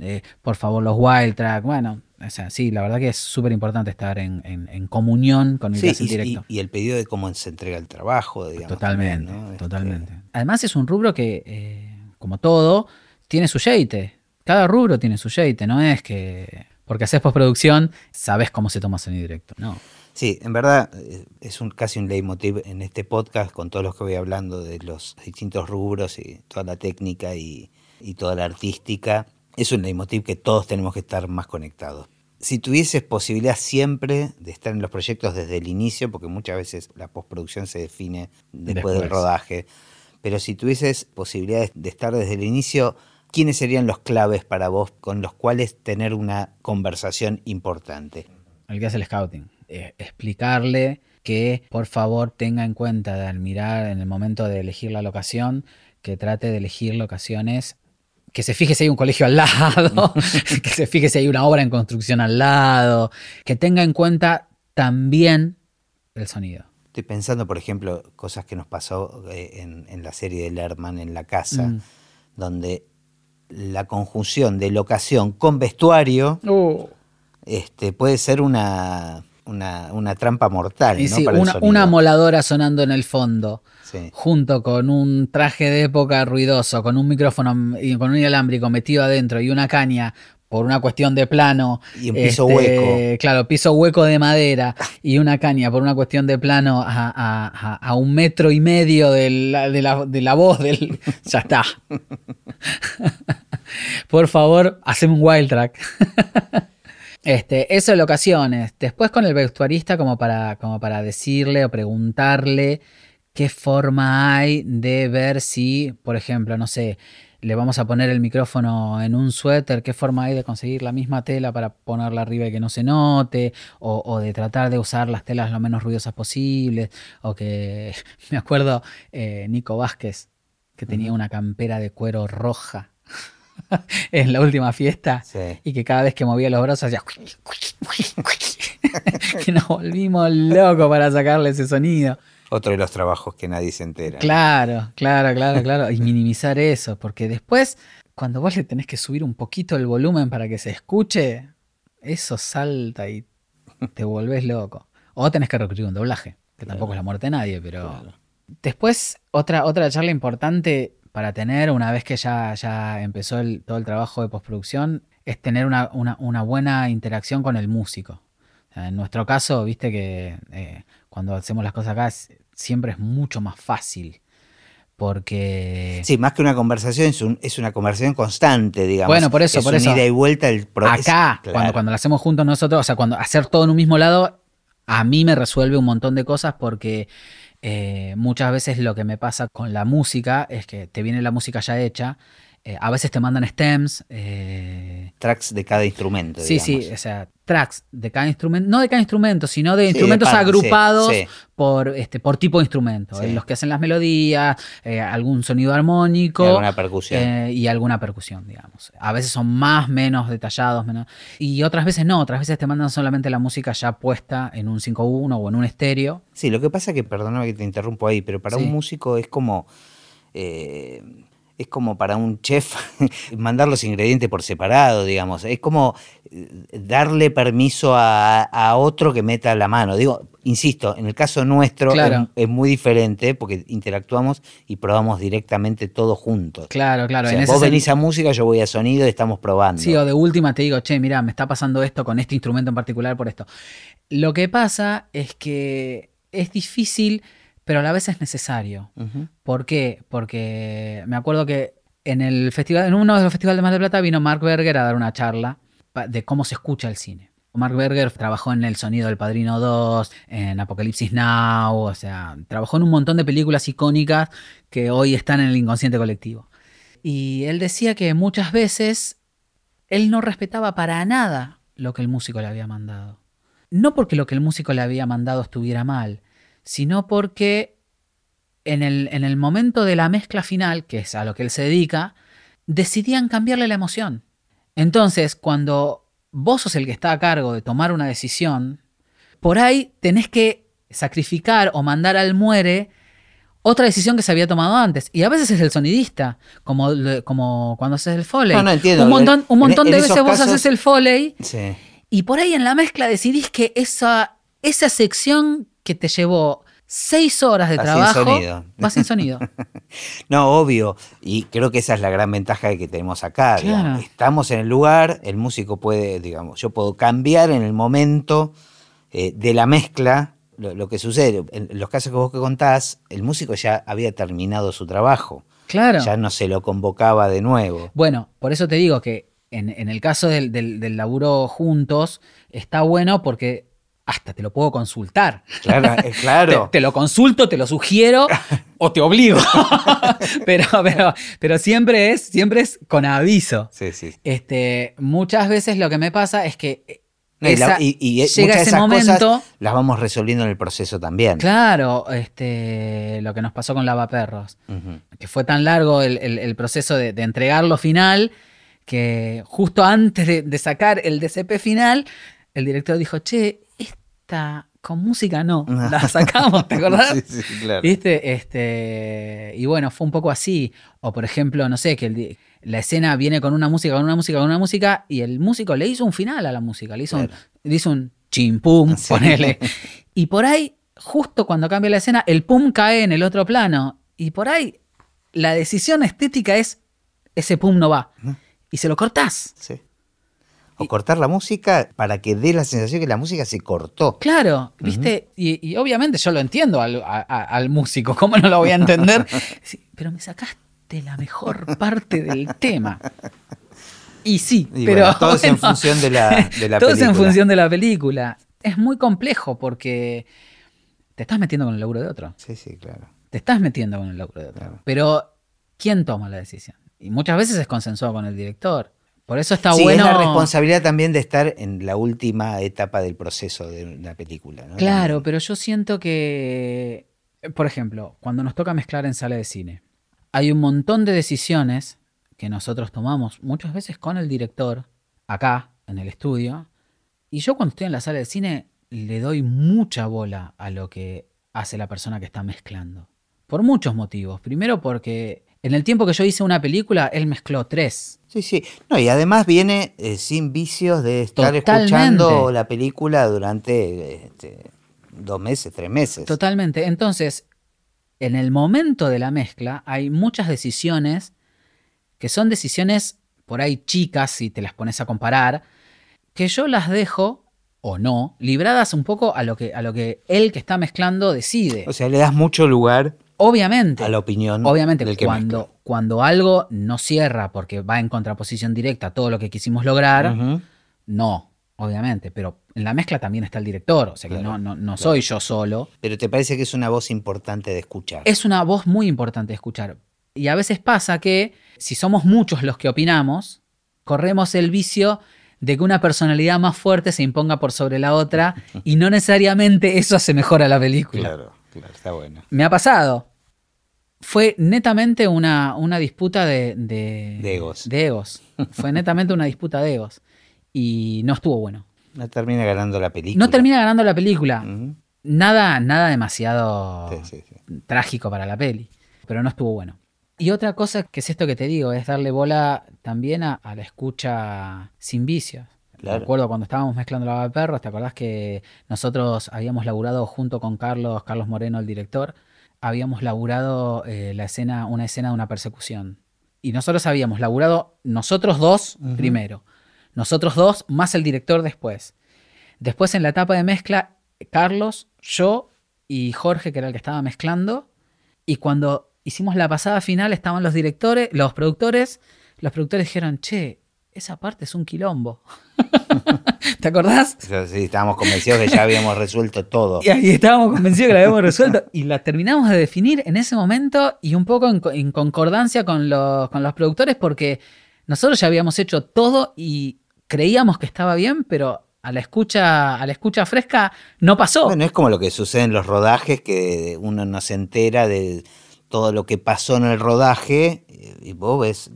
Eh, por favor, los wild track. Bueno, o sea, sí, la verdad que es súper importante estar en, en- en comunión con el Sí, y, directo. y- y el pedido de cómo se entrega el trabajo, digamos. Totalmente, también, ¿no? Este, totalmente. Además es un rubro que, eh, como todo, tiene su yeite. Cada rubro tiene su yeite, no es que porque haces postproducción sabes cómo se toma sonido directo. No. Sí, en verdad eh, es un, casi un leitmotiv en este podcast con todos los que voy hablando de los distintos rubros y toda la técnica y, y toda la artística. Es un leitmotiv que todos tenemos que estar más conectados. Si tuvieses posibilidad siempre de estar en los proyectos desde el inicio, porque muchas veces la postproducción se define después, del rodaje, pero si tuvieses posibilidades de estar desde el inicio, ¿quiénes serían los claves para vos con los cuales tener una conversación importante? El que hace el scouting. Eh, explicarle que por favor tenga en cuenta de al mirar en el momento de elegir la locación, que trate de elegir locaciones, que se fije si hay un colegio al lado, que se fije si hay una obra en construcción al lado, que tenga en cuenta también el sonido. Estoy pensando, por ejemplo, cosas que nos pasó eh, en, en la serie de Lerman en la casa, Mm. donde la conjunción de locación con vestuario este, puede ser una, una, una trampa mortal. Y ¿no? sí, para el una, una moladora sonando en el fondo, Sí. junto con un traje de época ruidoso, con un micrófono y con un inalámbrico metido adentro y una caña por una cuestión de plano. este, Y un piso hueco. Claro, piso hueco de madera y una caña por una cuestión de plano a, a- a- un metro y medio de la, de la- de la voz del... Ya está. Por favor, haceme un wild track. Este, eso en locaciones. Después con el vestuarista como para, como para decirle o preguntarle qué forma hay de ver si, por ejemplo, no sé, le vamos a poner el micrófono en un suéter, qué forma hay de conseguir la misma tela para ponerla arriba y que no se note, o, o de tratar de usar las telas lo menos ruidosas posibles, o que me acuerdo eh, Nico Vázquez, que tenía una campera de cuero roja en la última fiesta Sí. y que cada vez que movía los brazos hacía que nos volvimos locos para sacarle ese sonido. Otro de los trabajos que nadie se entera. Claro, claro, claro, claro. Y minimizar eso, porque después, cuando vos le tenés que subir un poquito el volumen para que se escuche, eso salta y te volvés loco. O tenés que recurrir a un doblaje, que tampoco es la muerte de nadie, pero. Claro. Después, otra, otra charla importante para tener una vez que ya, ya empezó el- todo el trabajo de postproducción es tener una, una- una buena interacción con el músico. O sea, en nuestro caso, viste que eh, cuando hacemos las cosas acá siempre es mucho más fácil. Porque Sí, más que una conversación, es, un- es una conversación constante, digamos. Bueno, por eso, es por eso. ida y vuelta el pro- es- acá, claro. cuando, cuando lo hacemos juntos nosotros, o sea, cuando hacer todo en un mismo lado, a mí me resuelve un montón de cosas porque eh, muchas veces lo que me pasa con la música es que te viene la música ya hecha, eh, a veces te mandan stems, eh, Tracks de cada instrumento. sí, sí, digamos. o sea, tracks de cada instrumento, no de cada instrumento, sino de Sí, instrumentos sí, agrupados sí. por este por tipo de instrumento, Sí. eh, los que hacen las melodías, eh, algún sonido armónico, Y alguna percusión. y alguna percusión, digamos. A veces son más, menos detallados, menos, y otras veces no, otras veces te mandan solamente la música ya puesta en un 5.1 o en un estéreo. Sí, lo que pasa que, perdóname que te interrumpo ahí, pero para Sí. un músico es como. eh, es como para un chef mandar los ingredientes por separado, digamos. Es como eh, darle permiso a, a otro que meta la mano. Digo, insisto, en el caso nuestro Claro. es, es muy diferente porque interactuamos y probamos directamente todo juntos. Claro, claro. O sea, en vos venís a música, yo voy a sonido y estamos probando. Sí, o de última te digo, che, mira, me está pasando esto con este instrumento en particular por esto. Lo que pasa es que es difícil, pero a la vez es necesario. ¿Por qué? Porque me acuerdo que en el festival, en uno de los festivales de Mar del Plata vino Mark Berger a dar una charla de cómo se escucha el cine. Mark Berger trabajó en El Sonido del Padrino 2, en Apocalipsis Now, o sea, trabajó en un montón de películas icónicas que hoy están en el inconsciente colectivo. Y él decía que muchas veces él no respetaba para nada lo que el músico le había mandado. No porque lo que el músico le había mandado estuviera mal, sino porque en el, en el momento de la mezcla final, que es a lo que él se dedica, decidían cambiarle la emoción. Entonces, cuando vos sos el que está a cargo de tomar una decisión, por ahí tenés que sacrificar o mandar al muere otra decisión que se había tomado antes. Y a veces es el sonidista, como, como cuando haces el foley. No, no, entiendo. Un montón, un montón en de veces vos haces el foley Sí. y por ahí en la mezcla decidís que esa, esa sección que te llevó seis horas de Va sin trabajo sonido. va sin sonido. No, obvio. Y creo que esa es la gran ventaja que tenemos acá. Claro. Estamos en el lugar, el músico puede, digamos, yo puedo cambiar en el momento eh, de la mezcla. Lo, lo que sucede, en los casos que vos que contás, el músico ya había terminado su trabajo. Claro. Ya no se lo convocaba de nuevo. Bueno, por eso te digo que en, en el caso del, del- del laburo juntos, está bueno porque hasta te lo puedo consultar. Claro, eh, claro. Te, te lo consulto, te lo sugiero o te obligo. pero, pero, pero siempre es, siempre es con aviso. Sí, sí. Este, muchas veces lo que me pasa es que No, y, la- esa- y- y, eh, llega ese esas momento. cosas las vamos resolviendo en el proceso también. Claro, este, lo que nos pasó con Lavaperros, Ujú. que fue tan largo el, el- el proceso de, de entregarlo final que justo antes de, de sacar el DCP final, el director dijo, che, esta con música no, la sacamos, ¿te acordás? Sí, sí, claro. ¿Viste? Este, y bueno, fue un poco así. O por ejemplo, no sé, que el la escena viene con una música, con una música, con una música, y el músico le hizo un final a la música, le hizo, un, Claro. le hizo un chimpum, Sí. ponele. Y por ahí, justo cuando cambia la escena, el pum cae en el otro plano. Y por ahí, la decisión estética es, ese pum no va. Y se lo cortás. Sí. O cortar la música para que dé la sensación que la música se cortó. Claro, ¿viste? y, y obviamente yo lo entiendo al, a- a- al músico, ¿cómo no lo voy a entender? Sí, pero me sacaste la mejor parte del tema. Y sí, Y pero. bueno, todo es en función de la, de la todo es en película. función de la película. Es muy complejo porque te estás metiendo con el laburo de otro. Sí, sí, claro. Te estás metiendo con el laburo de otro. Claro. Pero, ¿quién toma la decisión? Y muchas veces es consensuado con el director. Por eso está sí, bueno. es la responsabilidad también de estar en la última etapa del proceso de una película. ¿no? Claro, También. pero yo siento que, por ejemplo, cuando nos toca mezclar en sala de cine, hay un montón de decisiones que nosotros tomamos muchas veces con el director, acá, en el estudio, y yo cuando estoy en la sala de cine le doy mucha bola a lo que hace la persona que está mezclando. Por muchos motivos. Primero porque en el tiempo que yo hice una película, él mezcló tres. Sí, sí. No, y además viene eh, sin vicios de estar Totalmente. escuchando la película durante este, dos meses, tres meses. Totalmente. Entonces, en el momento de la mezcla hay muchas decisiones que son decisiones por ahí chicas, si te las pones a comparar, que yo las dejo o no, libradas un poco a lo que, a lo que él que está mezclando decide. O sea, le das mucho lugar obviamente, a la opinión obviamente del que cuando, mezcla. cuando algo no cierra porque va en contraposición directa a todo lo que quisimos lograr, no, obviamente, pero en la mezcla también está el director, o sea que Claro, no, no, no soy yo solo. Pero te parece que es una voz importante de escuchar. es una voz muy importante de escuchar. Y a veces pasa que si somos muchos los que opinamos, corremos el vicio de que una personalidad más fuerte se imponga por sobre la otra y no necesariamente eso hace mejor a la película. Claro, claro, está bueno. Me ha pasado. Fue netamente una, una disputa de, de, De egos. de egos. Fue netamente una disputa de egos. Y no estuvo bueno. No termina ganando la película. No termina ganando la película. Nada, nada demasiado Sí, sí, sí. trágico para la peli. Pero no estuvo bueno. Y otra cosa que es esto que te digo, es darle bola también a, a la escucha sin vicios. Claro. Me acuerdo cuando estábamos mezclando la de perros, ¿te acordás que nosotros habíamos laburado junto con Carlos, Carlos Moreno, el director, habíamos laburado eh, la escena, una escena de una persecución. Y nosotros habíamos laburado nosotros dos primero, nosotros dos más el director después. Después en la etapa de mezcla, Carlos, yo y Jorge, que era el que estaba mezclando. Y cuando hicimos la pasada final estaban los directores, los productores. Los productores dijeron, che, esa parte es un quilombo. ¿Te acordás? Sí, estábamos convencidos que ya habíamos resuelto todo. Y ahí estábamos convencidos que la habíamos resuelto. Y la terminamos de definir en ese momento y un poco en, co- en concordancia con los, con los productores porque nosotros ya habíamos hecho todo y creíamos que estaba bien, pero a la escucha, a la escucha fresca no pasó. Bueno, es como lo que sucede en los rodajes, que uno no se entera de todo lo que pasó en el rodaje eh, y vos ves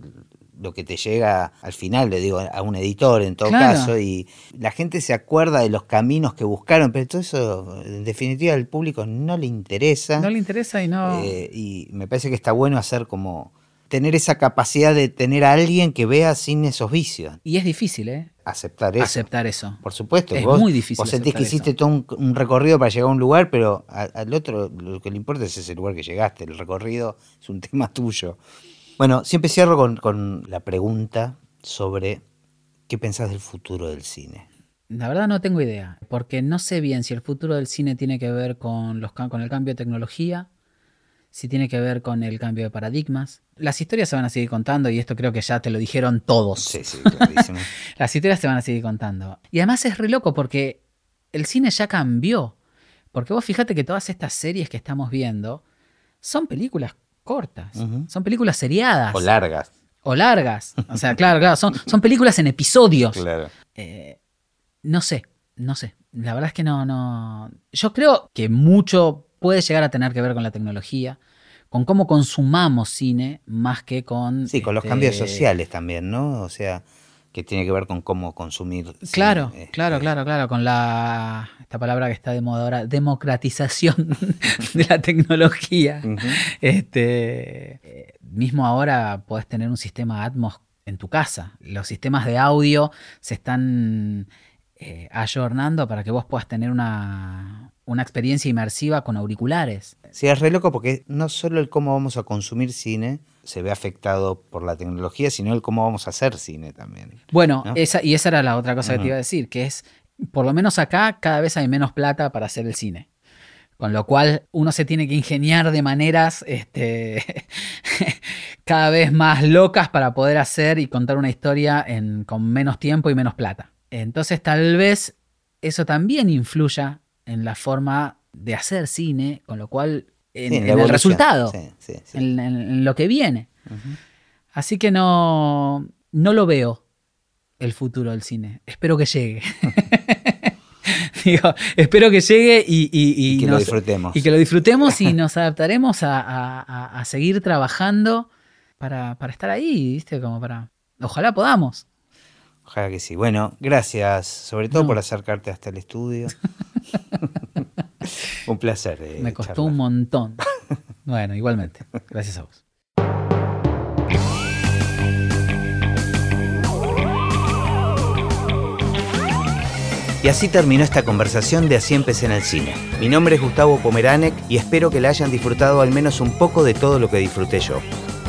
lo que te llega al final, le digo, a un editor en todo Claro. caso, y la gente se acuerda de los caminos que buscaron, pero todo eso, en definitiva, al público no le interesa. no le interesa y no... Eh, y me parece que está bueno hacer como tener esa capacidad de tener a alguien que vea sin esos vicios, y es difícil, ¿eh? aceptar eso. Aceptar eso. Por supuesto, Es vos, muy difícil vos sentís que hiciste eso. todo un, un recorrido para llegar a un lugar, pero a- al otro lo que le importa es ese lugar que llegaste. El recorrido es un tema tuyo. Bueno, siempre cierro con, con la pregunta sobre qué pensás del futuro del cine. La verdad no tengo idea, porque no sé bien si el futuro del cine tiene que ver con, los, con el cambio de tecnología, si tiene que ver con el cambio de paradigmas. Las historias se van a seguir contando y esto creo que ya te lo dijeron todos. Sí, sí, clarísimo. Las historias se van a seguir contando. Y además es re loco porque el cine ya cambió. Porque vos fíjate que todas estas series que estamos viendo son películas cortas, son películas seriadas o largas. o largas. O sea, claro, claro, son, son películas en episodios. Claro. Eh, no sé, no sé. La verdad es que no, no. Yo creo que mucho puede llegar a tener que ver con la tecnología, con cómo consumamos cine, más que con. Sí, con los este, cambios sociales también, ¿no? O sea, que tiene que ver con cómo consumir. Claro, este, claro, claro, claro, con la esta palabra que está de moda ahora, democratización de la tecnología. Este, eh, mismo ahora podés tener un sistema Atmos en tu casa. Los sistemas de audio se están eh, ayornando para que vos puedas tener una, una experiencia inmersiva con auriculares. Sí, es re loco porque no solo el cómo vamos a consumir cine se ve afectado por la tecnología, sino el cómo vamos a hacer cine también. Bueno, ¿No? esa, y esa era la otra cosa que te iba a decir, que es, por lo menos acá cada vez hay menos plata para hacer el cine. Con lo cual uno se tiene que ingeniar de maneras este, cada vez más locas para poder hacer y contar una historia en, con menos tiempo y menos plata. Entonces tal vez eso también influya en la forma de hacer cine, con lo cual en, Sí, en la el resultado, Sí, sí, sí. en- lo que viene. Así que no, no lo veo el futuro del cine. Espero que llegue. Digo, espero que llegue y, y- y Y que lo disfrutemos. y que lo disfrutemos y nos adaptaremos a, a- a- a seguir trabajando para, para estar ahí, ¿viste? Como para. Ojalá podamos. Ojalá que sí. Bueno, gracias, sobre todo No. por acercarte hasta el estudio. un placer. eh, Me costó charlar. un montón. Bueno, igualmente. Gracias a vos. Y así terminó esta conversación de Así empecé en el cine. Mi nombre es Gustavo Pomeranek y espero que la hayan disfrutado al menos un poco de todo lo que disfruté yo.